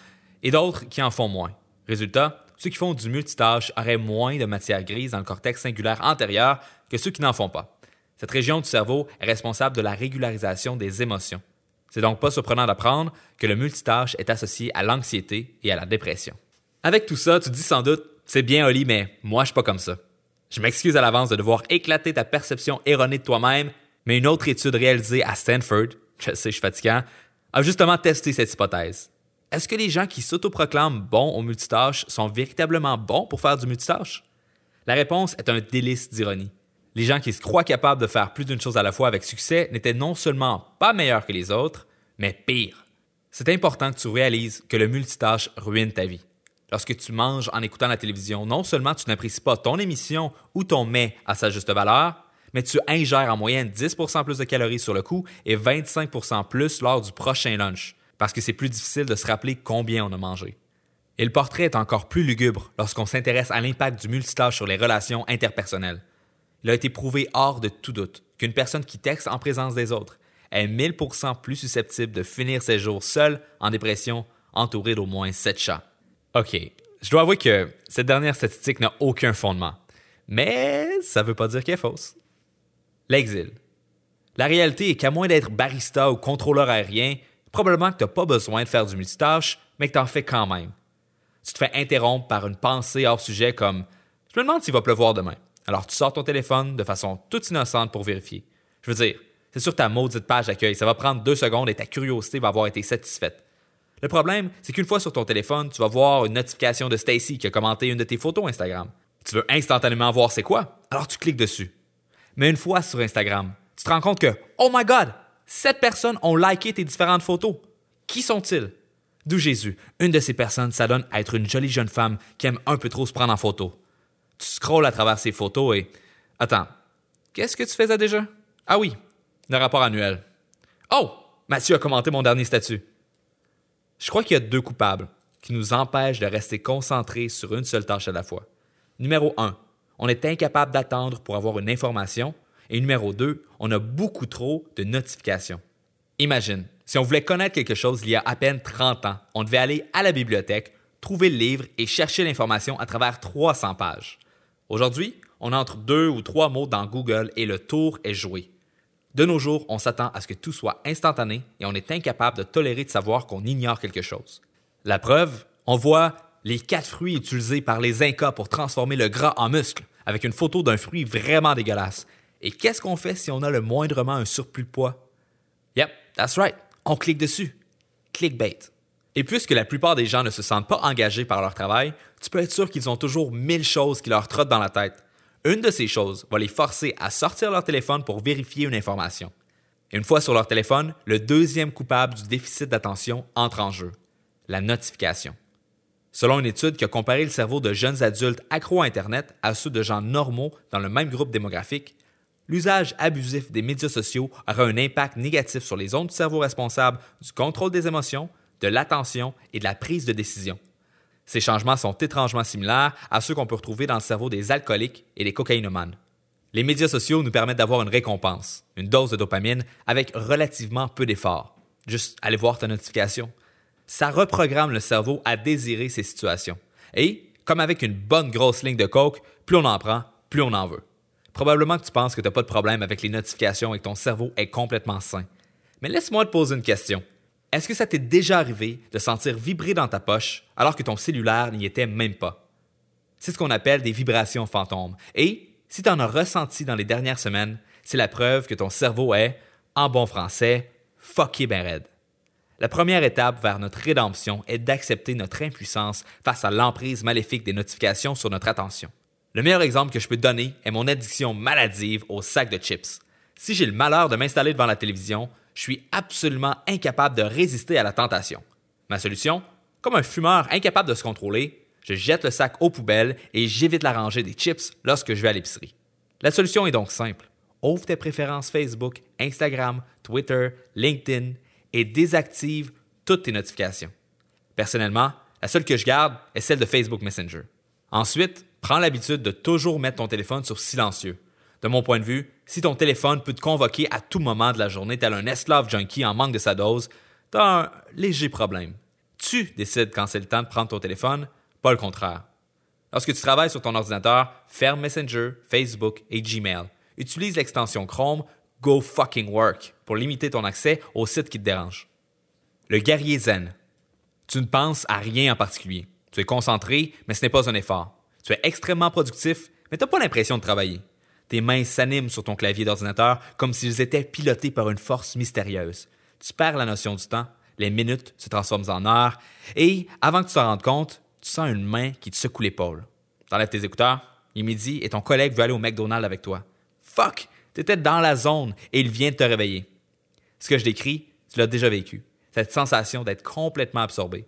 et d'autres qui en font moins. Résultat, ceux qui font du multitâche auraient moins de matière grise dans le cortex singulaire antérieur que ceux qui n'en font pas. Cette région du cerveau est responsable de la régularisation des émotions. C'est donc pas surprenant d'apprendre que le multitâche est associé à l'anxiété et à la dépression. Avec tout ça, tu dis sans doute, c'est bien Oli, mais moi je suis pas comme ça. Je m'excuse à l'avance de devoir éclater ta perception erronée de toi-même, mais une autre étude réalisée à Stanford, je sais, je suis a justement testé cette hypothèse. Est-ce que les gens qui s'autoproclament bons au multitâche sont véritablement bons pour faire du multitâche? La réponse est un délice d'ironie. Les gens qui se croient capables de faire plus d'une chose à la fois avec succès n'étaient non seulement pas meilleurs que les autres, mais pires. C'est important que tu réalises que le multitâche ruine ta vie. Lorsque tu manges en écoutant la télévision, non seulement tu n'apprécies pas ton émission ou ton mets à sa juste valeur, mais tu ingères en moyenne 10 plus de calories sur le coup et 25% plus lors du prochain lunch parce que c'est plus difficile de se rappeler combien on a mangé. Et le portrait est encore plus lugubre lorsqu'on s'intéresse à l'impact du multitâche sur les relations interpersonnelles. Il a été prouvé hors de tout doute qu'une personne qui texte en présence des autres est 1000% plus susceptible de finir ses jours seule en dépression, entourée d'au moins 7 chats. OK, je dois avouer que cette dernière statistique n'a aucun fondement, mais ça ne veut pas dire qu'elle est fausse. L'exil. La réalité est qu'à moins d'être barista ou contrôleur aérien, probablement que tu n'as pas besoin de faire du multitâche, mais que tu en fais quand même. Tu te fais interrompre par une pensée hors sujet comme Je me demande s'il va pleuvoir demain. Alors tu sors ton téléphone de façon toute innocente pour vérifier. Je veux dire, c'est sur ta maudite page d'accueil, ça va prendre deux secondes et ta curiosité va avoir été satisfaite. Le problème, c'est qu'une fois sur ton téléphone, tu vas voir une notification de Stacy qui a commenté une de tes photos Instagram. Tu veux instantanément voir c'est quoi, alors tu cliques dessus. Mais une fois sur Instagram, tu te rends compte que, oh my god, Sept personnes ont liké tes différentes photos. Qui sont-ils? D'où Jésus. Une de ces personnes s'adonne à être une jolie jeune femme qui aime un peu trop se prendre en photo. Tu scrolles à travers ces photos et... Attends, qu'est-ce que tu faisais déjà? Ah oui, le rapport annuel. Oh! Mathieu a commenté mon dernier statut. Je crois qu'il y a deux coupables qui nous empêchent de rester concentrés sur une seule tâche à la fois. Numéro un, on est incapable d'attendre pour avoir une information. Et numéro 2, on a beaucoup trop de notifications. Imagine, si on voulait connaître quelque chose il y a à peine 30 ans, on devait aller à la bibliothèque, trouver le livre et chercher l'information à travers 300 pages. Aujourd'hui, on entre deux ou trois mots dans Google et le tour est joué. De nos jours, on s'attend à ce que tout soit instantané et on est incapable de tolérer de savoir qu'on ignore quelque chose. La preuve, on voit les quatre fruits utilisés par les Incas pour transformer le gras en muscle, avec une photo d'un fruit vraiment dégueulasse. Et qu'est-ce qu'on fait si on a le moindrement un surplus de poids? Yep, that's right, on clique dessus. Clickbait. Et puisque la plupart des gens ne se sentent pas engagés par leur travail, tu peux être sûr qu'ils ont toujours mille choses qui leur trottent dans la tête. Une de ces choses va les forcer à sortir leur téléphone pour vérifier une information. Une fois sur leur téléphone, le deuxième coupable du déficit d'attention entre en jeu, la notification. Selon une étude qui a comparé le cerveau de jeunes adultes accros à Internet à ceux de gens normaux dans le même groupe démographique, l'usage abusif des médias sociaux aura un impact négatif sur les zones du cerveau responsables du contrôle des émotions, de l'attention et de la prise de décision. Ces changements sont étrangement similaires à ceux qu'on peut retrouver dans le cerveau des alcooliques et des cocaïnomanes. Les médias sociaux nous permettent d'avoir une récompense, une dose de dopamine, avec relativement peu d'efforts. Juste aller voir ta notification. Ça reprogramme le cerveau à désirer ces situations. Et, comme avec une bonne grosse ligne de coke, plus on en prend, plus on en veut. Probablement que tu penses que tu n'as pas de problème avec les notifications et que ton cerveau est complètement sain. Mais laisse-moi te poser une question. Est-ce que ça t'est déjà arrivé de sentir vibrer dans ta poche alors que ton cellulaire n'y était même pas? C'est ce qu'on appelle des vibrations fantômes. Et si tu en as ressenti dans les dernières semaines, c'est la preuve que ton cerveau est, en bon français, fucké ben raide. La première étape vers notre rédemption est d'accepter notre impuissance face à l'emprise maléfique des notifications sur notre attention. Le meilleur exemple que je peux donner est mon addiction maladive au sac de chips. Si j'ai le malheur de m'installer devant la télévision, je suis absolument incapable de résister à la tentation. Ma solution? Comme un fumeur incapable de se contrôler, je jette le sac aux poubelles et j'évite la rangée des chips lorsque je vais à l'épicerie. La solution est donc simple. Ouvre tes préférences Facebook, Instagram, Twitter, LinkedIn et désactive toutes tes notifications. Personnellement, la seule que je garde est celle de Facebook Messenger. Ensuite, prends l'habitude de toujours mettre ton téléphone sur silencieux. De mon point de vue, si ton téléphone peut te convoquer à tout moment de la journée tel un esclave junkie en manque de sa dose, t'as un léger problème. Tu décides quand c'est le temps de prendre ton téléphone, pas le contraire. Lorsque tu travailles sur ton ordinateur, ferme Messenger, Facebook et Gmail. Utilise l'extension Chrome Go Fucking Work pour limiter ton accès aux sites qui te dérangent. Le guerrier zen. Tu ne penses à rien en particulier. Tu es concentré, mais ce n'est pas un effort. Tu es extrêmement productif, mais tu n'as pas l'impression de travailler. Tes mains s'animent sur ton clavier d'ordinateur comme s'ils étaient pilotés par une force mystérieuse. Tu perds la notion du temps, les minutes se transforment en heures, et avant que tu t'en rendes compte, tu sens une main qui te secoue l'épaule. T'enlèves tes écouteurs, il est midi et ton collègue veut aller au McDonald's avec toi. Fuck! T'étais dans la zone et il vient de te réveiller. Ce que je décris, tu l'as déjà vécu. Cette sensation d'être complètement absorbé.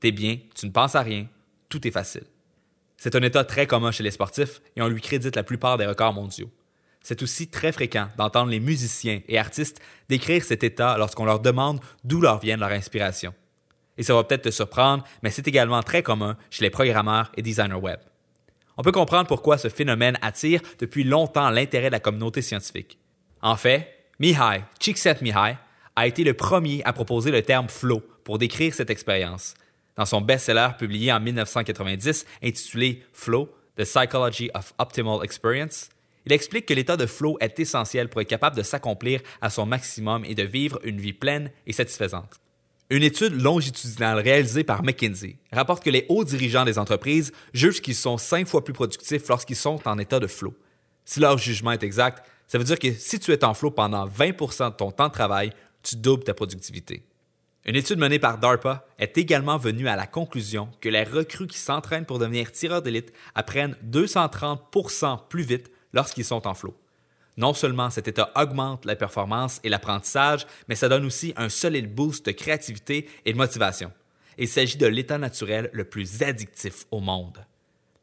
T'es bien, tu ne penses à rien, tout est facile. C'est un état très commun chez les sportifs et on lui crédite la plupart des records mondiaux. C'est aussi très fréquent d'entendre les musiciens et artistes décrire cet état lorsqu'on leur demande d'où leur vient leur inspiration. Et ça va peut-être te surprendre, mais c'est également très commun chez les programmeurs et designers web. On peut comprendre pourquoi ce phénomène attire depuis longtemps l'intérêt de la communauté scientifique. En fait, Mihai Csikszentmihalyi a été le premier à proposer le terme flow pour décrire cette expérience, dans son best-seller publié en 1990 intitulé Flow, The Psychology of Optimal Experience, il explique que l'état de flow est essentiel pour être capable de s'accomplir à son maximum et de vivre une vie pleine et satisfaisante. Une étude longitudinale réalisée par McKinsey rapporte que les hauts dirigeants des entreprises jugent qu'ils sont cinq fois plus productifs lorsqu'ils sont en état de flow. Si leur jugement est exact, ça veut dire que si tu es en flow pendant 20% de ton temps de travail, tu doubles ta productivité. Une étude menée par DARPA est également venue à la conclusion que les recrues qui s'entraînent pour devenir tireurs d'élite apprennent 230% plus vite lorsqu'ils sont en flot. Non seulement cet état augmente la performance et l'apprentissage, mais ça donne aussi un solide boost de créativité et de motivation. Il s'agit de l'état naturel le plus addictif au monde.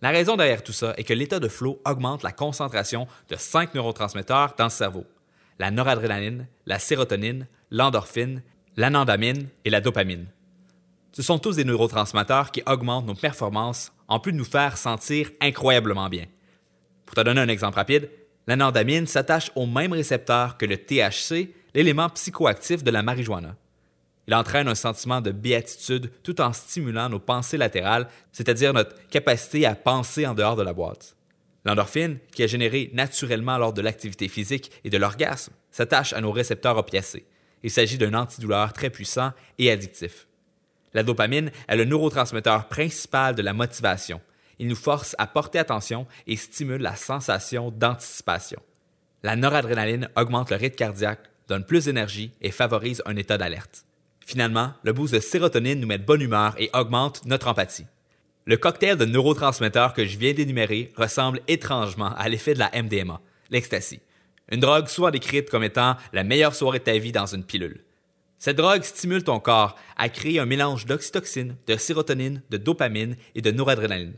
La raison derrière tout ça est que l'état de flow augmente la concentration de cinq neurotransmetteurs dans le cerveau la noradrénaline, la sérotonine, l'endorphine l'anandamine et la dopamine. Ce sont tous des neurotransmetteurs qui augmentent nos performances en plus de nous faire sentir incroyablement bien. Pour te donner un exemple rapide, l'anandamine s'attache au même récepteur que le THC, l'élément psychoactif de la marijuana. Il entraîne un sentiment de béatitude tout en stimulant nos pensées latérales, c'est-à-dire notre capacité à penser en dehors de la boîte. L'endorphine, qui est générée naturellement lors de l'activité physique et de l'orgasme, s'attache à nos récepteurs opiacés. Il s'agit d'un antidouleur très puissant et addictif. La dopamine est le neurotransmetteur principal de la motivation. Il nous force à porter attention et stimule la sensation d'anticipation. La noradrénaline augmente le rythme cardiaque, donne plus d'énergie et favorise un état d'alerte. Finalement, le boost de sérotonine nous met de bonne humeur et augmente notre empathie. Le cocktail de neurotransmetteurs que je viens d'énumérer ressemble étrangement à l'effet de la MDMA, l'ecstasy, une drogue souvent décrite comme étant la meilleure soirée de ta vie dans une pilule. Cette drogue stimule ton corps à créer un mélange d'oxytocine, de sérotonine, de dopamine et de noradrénaline.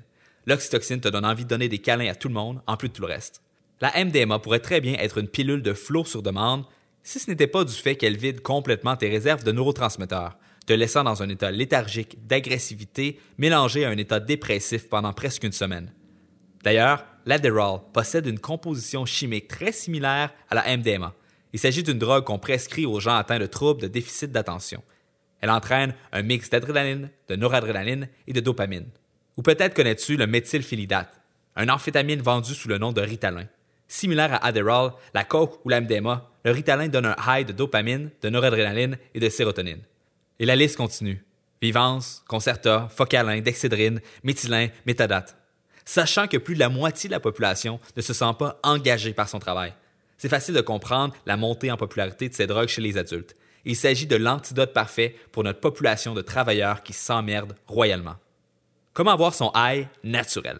L'oxytocine te donne envie de donner des câlins à tout le monde, en plus de tout le reste. La MDMA pourrait très bien être une pilule de flot sur demande si ce n'était pas du fait qu'elle vide complètement tes réserves de neurotransmetteurs, te laissant dans un état léthargique d'agressivité mélangé à un état dépressif pendant presque une semaine. D'ailleurs, l'Adderall possède une composition chimique très similaire à la MDMA, il s'agit d'une drogue qu'on prescrit aux gens atteints de troubles de déficit d'attention. Elle entraîne un mix d'adrénaline, de noradrénaline et de dopamine. Ou peut-être connais-tu le méthylphénidate, un amphétamine vendu sous le nom de Ritalin. Similaire à Adderall, la coke ou la MDMA, le Ritalin donne un high de dopamine, de noradrénaline et de sérotonine. Et la liste continue. Vivance, Concerta, Focalin, Dexédrine, Méthylin, Méthadate. Sachant que plus de la moitié de la population ne se sent pas engagée par son travail c'est facile de comprendre la montée en popularité de ces drogues chez les adultes. Il s'agit de l'antidote parfait pour notre population de travailleurs qui s'emmerdent royalement. Comment avoir son high naturel?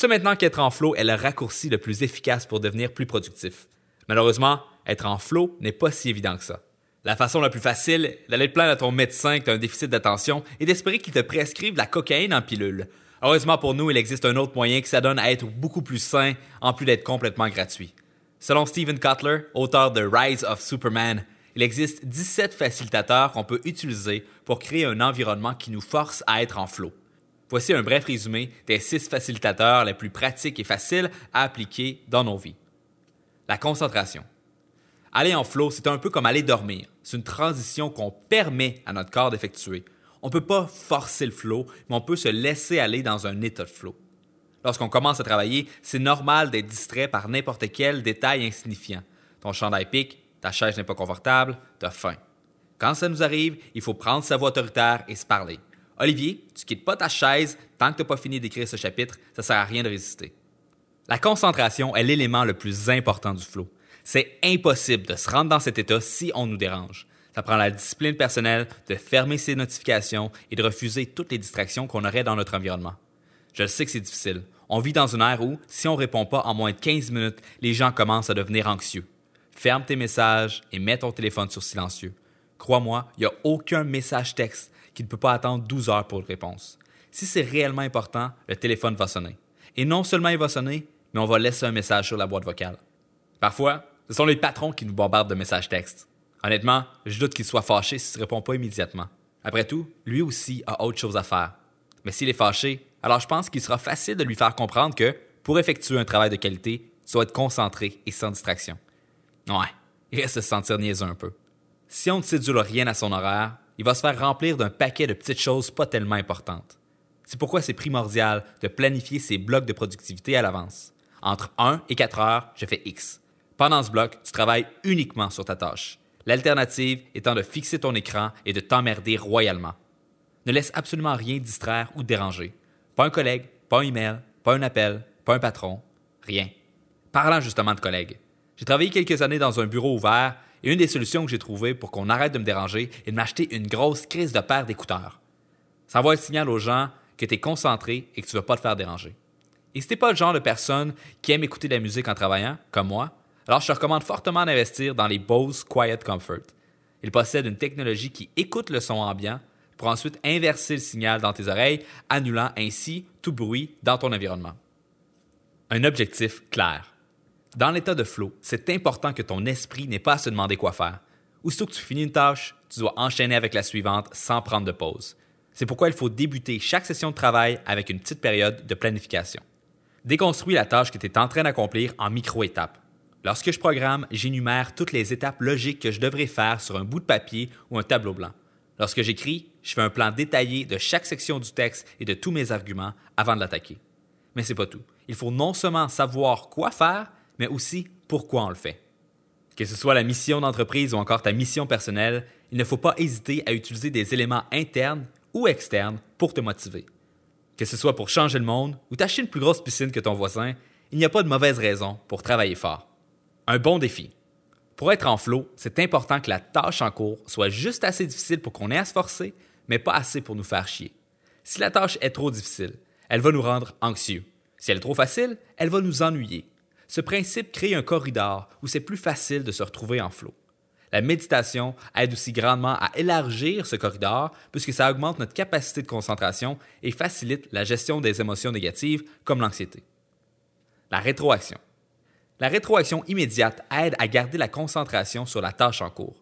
Sais maintenant qu'être en flow est le raccourci le plus efficace pour devenir plus productif. Malheureusement, être en flow n'est pas si évident que ça. La façon la plus facile d'aller te plaindre à ton médecin que tu as un déficit d'attention est d'espérer qu'il te prescrive la cocaïne en pilule. Heureusement pour nous, il existe un autre moyen qui s'adonne à être beaucoup plus sain en plus d'être complètement gratuit. Selon Stephen Kotler, auteur de Rise of Superman, il existe 17 facilitateurs qu'on peut utiliser pour créer un environnement qui nous force à être en flow. Voici un bref résumé des 6 facilitateurs les plus pratiques et faciles à appliquer dans nos vies. La concentration. Aller en flow, c'est un peu comme aller dormir. C'est une transition qu'on permet à notre corps d'effectuer. On ne peut pas forcer le flow, mais on peut se laisser aller dans un état de flow. Lorsqu'on commence à travailler, c'est normal d'être distrait par n'importe quel détail insignifiant. Ton chandail pique, ta chaise n'est pas confortable, as faim. Quand ça nous arrive, il faut prendre sa voix autoritaire et se parler. Olivier, tu quittes pas ta chaise tant que tu n'as pas fini d'écrire ce chapitre, ça sert à rien de résister. La concentration est l'élément le plus important du flow. C'est impossible de se rendre dans cet état si on nous dérange. Ça prend la discipline personnelle de fermer ses notifications et de refuser toutes les distractions qu'on aurait dans notre environnement. Je sais que c'est difficile. On vit dans une ère où, si on ne répond pas en moins de 15 minutes, les gens commencent à devenir anxieux. Ferme tes messages et mets ton téléphone sur silencieux. Crois-moi, il n'y a aucun message texte qui ne peut pas attendre 12 heures pour une réponse. Si c'est réellement important, le téléphone va sonner. Et non seulement il va sonner, mais on va laisser un message sur la boîte vocale. Parfois, ce sont les patrons qui nous bombardent de messages textes. Honnêtement, je doute qu'il soit fâché s'il ne répond pas immédiatement. Après tout, lui aussi a autre chose à faire. Mais s'il est fâché, alors je pense qu'il sera facile de lui faire comprendre que, pour effectuer un travail de qualité, tu dois être concentré et sans distraction. Ouais, il reste se sentir niaiseux un peu. Si on ne sédule rien à son horaire, il va se faire remplir d'un paquet de petites choses pas tellement importantes. C'est pourquoi c'est primordial de planifier ses blocs de productivité à l'avance. Entre 1 et 4 heures, je fais X. Pendant ce bloc, tu travailles uniquement sur ta tâche. L'alternative étant de fixer ton écran et de t'emmerder royalement. Ne laisse absolument rien distraire ou déranger. Pas un collègue, pas un email, pas un appel, pas un patron, rien. Parlant justement de collègues, j'ai travaillé quelques années dans un bureau ouvert et une des solutions que j'ai trouvées pour qu'on arrête de me déranger est de m'acheter une grosse crise de paire d'écouteurs. Ça envoie le signal aux gens que tu es concentré et que tu ne vas pas te faire déranger. Et si tu pas le genre de personne qui aime écouter de la musique en travaillant, comme moi, alors je te recommande fortement d'investir dans les Bose Quiet Comfort. Ils possèdent une technologie qui écoute le son ambiant pour ensuite inverser le signal dans tes oreilles, annulant ainsi tout bruit dans ton environnement. Un objectif clair. Dans l'état de flow, c'est important que ton esprit n'ait pas à se demander quoi faire. Aussitôt que tu finis une tâche, tu dois enchaîner avec la suivante sans prendre de pause. C'est pourquoi il faut débuter chaque session de travail avec une petite période de planification. Déconstruis la tâche que tu es en train d'accomplir en micro-étapes. Lorsque je programme, j'énumère toutes les étapes logiques que je devrais faire sur un bout de papier ou un tableau blanc. Lorsque j'écris, je fais un plan détaillé de chaque section du texte et de tous mes arguments avant de l'attaquer. Mais c'est pas tout. Il faut non seulement savoir quoi faire, mais aussi pourquoi on le fait. Que ce soit la mission d'entreprise ou encore ta mission personnelle, il ne faut pas hésiter à utiliser des éléments internes ou externes pour te motiver. Que ce soit pour changer le monde ou t'acheter une plus grosse piscine que ton voisin, il n'y a pas de mauvaise raison pour travailler fort. Un bon défi. Pour être en flow, c'est important que la tâche en cours soit juste assez difficile pour qu'on ait à se forcer, mais pas assez pour nous faire chier. Si la tâche est trop difficile, elle va nous rendre anxieux. Si elle est trop facile, elle va nous ennuyer. Ce principe crée un corridor où c'est plus facile de se retrouver en flow. La méditation aide aussi grandement à élargir ce corridor puisque ça augmente notre capacité de concentration et facilite la gestion des émotions négatives comme l'anxiété. La rétroaction. La rétroaction immédiate aide à garder la concentration sur la tâche en cours.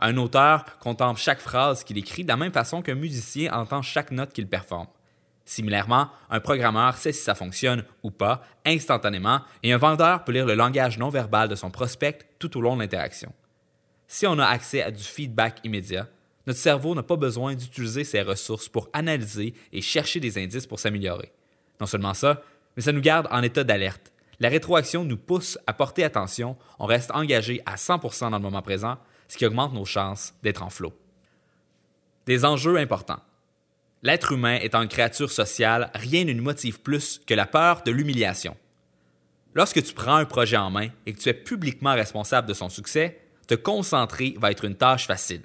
Un auteur contemple chaque phrase qu'il écrit de la même façon qu'un musicien entend chaque note qu'il performe. Similairement, un programmeur sait si ça fonctionne ou pas instantanément et un vendeur peut lire le langage non verbal de son prospect tout au long de l'interaction. Si on a accès à du feedback immédiat, notre cerveau n'a pas besoin d'utiliser ses ressources pour analyser et chercher des indices pour s'améliorer. Non seulement ça, mais ça nous garde en état d'alerte. La rétroaction nous pousse à porter attention, on reste engagé à 100% dans le moment présent, ce qui augmente nos chances d'être en flot. Des enjeux importants. L'être humain étant une créature sociale, rien ne nous motive plus que la peur de l'humiliation. Lorsque tu prends un projet en main et que tu es publiquement responsable de son succès, te concentrer va être une tâche facile.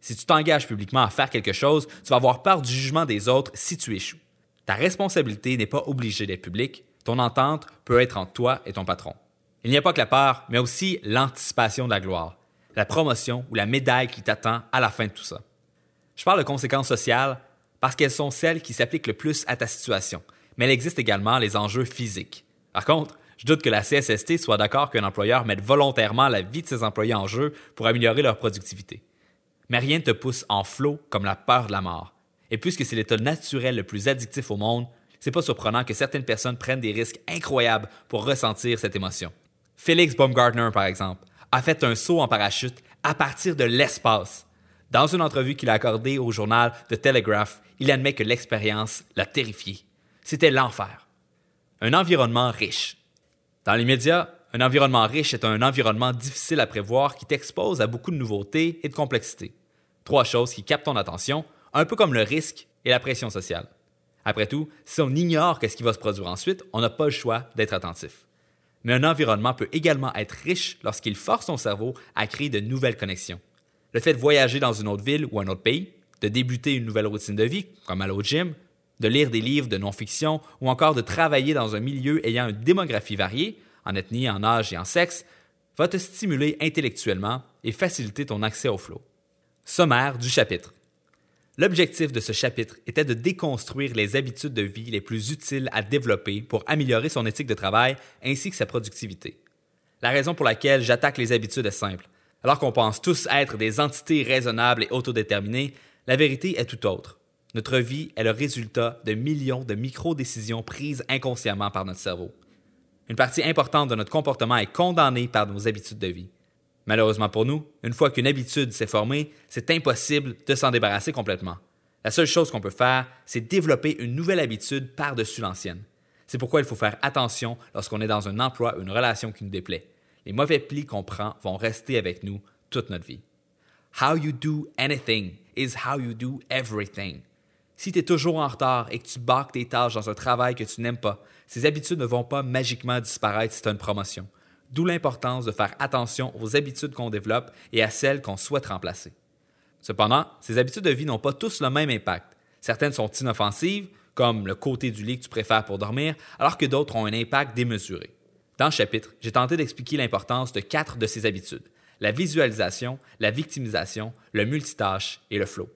Si tu t'engages publiquement à faire quelque chose, tu vas avoir peur du jugement des autres si tu échoues. Ta responsabilité n'est pas obligée d'être publique, ton entente peut être entre toi et ton patron. Il n'y a pas que la peur, mais aussi l'anticipation de la gloire, la promotion ou la médaille qui t'attend à la fin de tout ça. Je parle de conséquences sociales parce qu'elles sont celles qui s'appliquent le plus à ta situation, mais il existe également les enjeux physiques. Par contre, je doute que la CSST soit d'accord qu'un employeur mette volontairement la vie de ses employés en jeu pour améliorer leur productivité. Mais rien ne te pousse en flot comme la peur de la mort. Et puisque c'est l'état naturel le plus addictif au monde, c'est pas surprenant que certaines personnes prennent des risques incroyables pour ressentir cette émotion. Felix Baumgartner, par exemple, a fait un saut en parachute à partir de l'espace. Dans une entrevue qu'il a accordée au journal The Telegraph, il admet que l'expérience l'a terrifié. C'était l'enfer. Un environnement riche, dans les médias, un environnement riche est un environnement difficile à prévoir qui t'expose à beaucoup de nouveautés et de complexité. Trois choses qui captent ton attention, un peu comme le risque et la pression sociale. Après tout, si on ignore qu'est-ce qui va se produire ensuite, on n'a pas le choix d'être attentif. Mais un environnement peut également être riche lorsqu'il force ton cerveau à créer de nouvelles connexions. Le fait de voyager dans une autre ville ou un autre pays, de débuter une nouvelle routine de vie, comme aller au gym, de lire des livres de non-fiction ou encore de travailler dans un milieu ayant une démographie variée, en ethnie, en âge et en sexe, va te stimuler intellectuellement et faciliter ton accès au flow. Sommaire du chapitre. L'objectif de ce chapitre était de déconstruire les habitudes de vie les plus utiles à développer pour améliorer son éthique de travail ainsi que sa productivité. La raison pour laquelle j'attaque les habitudes est simple. Alors qu'on pense tous être des entités raisonnables et autodéterminées, la vérité est tout autre. Notre vie est le résultat de millions de micro-décisions prises inconsciemment par notre cerveau. Une partie importante de notre comportement est condamnée par nos habitudes de vie. Malheureusement pour nous, une fois qu'une habitude s'est formée, c'est impossible de s'en débarrasser complètement. La seule chose qu'on peut faire, c'est développer une nouvelle habitude par-dessus l'ancienne. C'est pourquoi il faut faire attention lorsqu'on est dans un emploi ou une relation qui nous déplaît. Les mauvais plis qu'on prend vont rester avec nous toute notre vie. How you do anything is how you do everything. Si tu es toujours en retard et que tu bacs tes tâches dans un travail que tu n'aimes pas, ces habitudes ne vont pas magiquement disparaître si tu as une promotion. D'où l'importance de faire attention aux habitudes qu'on développe et à celles qu'on souhaite remplacer. Cependant, ces habitudes de vie n'ont pas tous le même impact. Certaines sont inoffensives, comme le côté du lit que tu préfères pour dormir, alors que d'autres ont un impact démesuré. Dans le chapitre, j'ai tenté d'expliquer l'importance de quatre de ces habitudes la visualisation, la victimisation, le multitâche et le flow.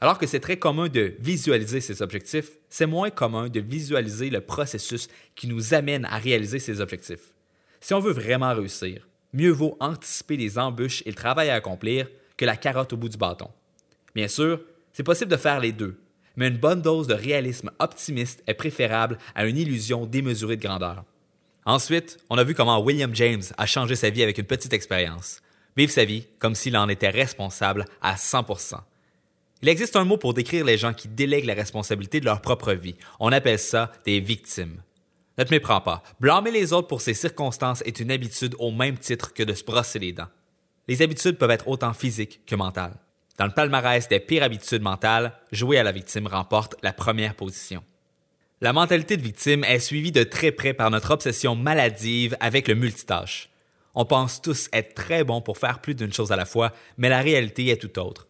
Alors que c'est très commun de visualiser ses objectifs, c'est moins commun de visualiser le processus qui nous amène à réaliser ces objectifs. Si on veut vraiment réussir, mieux vaut anticiper les embûches et le travail à accomplir que la carotte au bout du bâton. Bien sûr, c'est possible de faire les deux, mais une bonne dose de réalisme optimiste est préférable à une illusion démesurée de grandeur. Ensuite, on a vu comment William James a changé sa vie avec une petite expérience. Vivre sa vie comme s'il en était responsable à 100%. Il existe un mot pour décrire les gens qui délèguent la responsabilité de leur propre vie. On appelle ça des victimes. Ne te méprends pas. Blâmer les autres pour ces circonstances est une habitude au même titre que de se brosser les dents. Les habitudes peuvent être autant physiques que mentales. Dans le palmarès des pires habitudes mentales, jouer à la victime remporte la première position. La mentalité de victime est suivie de très près par notre obsession maladive avec le multitâche. On pense tous être très bons pour faire plus d'une chose à la fois, mais la réalité est tout autre.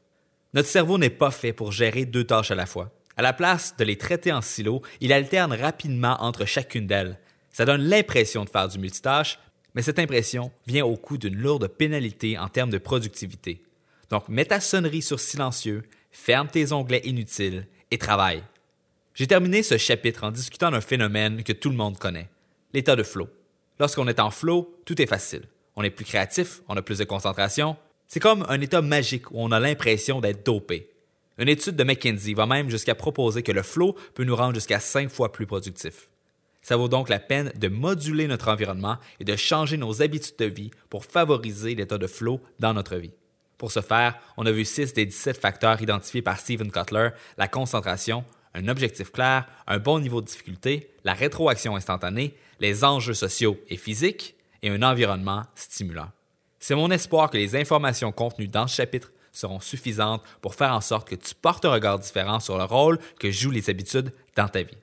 Notre cerveau n'est pas fait pour gérer deux tâches à la fois. À la place de les traiter en silos, il alterne rapidement entre chacune d'elles. Ça donne l'impression de faire du multitâche, mais cette impression vient au coût d'une lourde pénalité en termes de productivité. Donc, mets ta sonnerie sur silencieux, ferme tes onglets inutiles et travaille. J'ai terminé ce chapitre en discutant d'un phénomène que tout le monde connaît, l'état de flow. Lorsqu'on est en flow, tout est facile. On est plus créatif, on a plus de concentration. C'est comme un état magique où on a l'impression d'être dopé. Une étude de McKinsey va même jusqu'à proposer que le flow peut nous rendre jusqu'à cinq fois plus productifs. Ça vaut donc la peine de moduler notre environnement et de changer nos habitudes de vie pour favoriser l'état de flow dans notre vie. Pour ce faire, on a vu 6 des 17 facteurs identifiés par Stephen Kotler, la concentration, un objectif clair, un bon niveau de difficulté, la rétroaction instantanée, les enjeux sociaux et physiques et un environnement stimulant. C'est mon espoir que les informations contenues dans ce chapitre seront suffisantes pour faire en sorte que tu portes un regard différent sur le rôle que jouent les habitudes dans ta vie.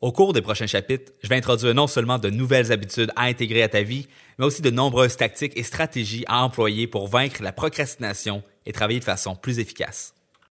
Au cours des prochains chapitres, je vais introduire non seulement de nouvelles habitudes à intégrer à ta vie, mais aussi de nombreuses tactiques et stratégies à employer pour vaincre la procrastination et travailler de façon plus efficace.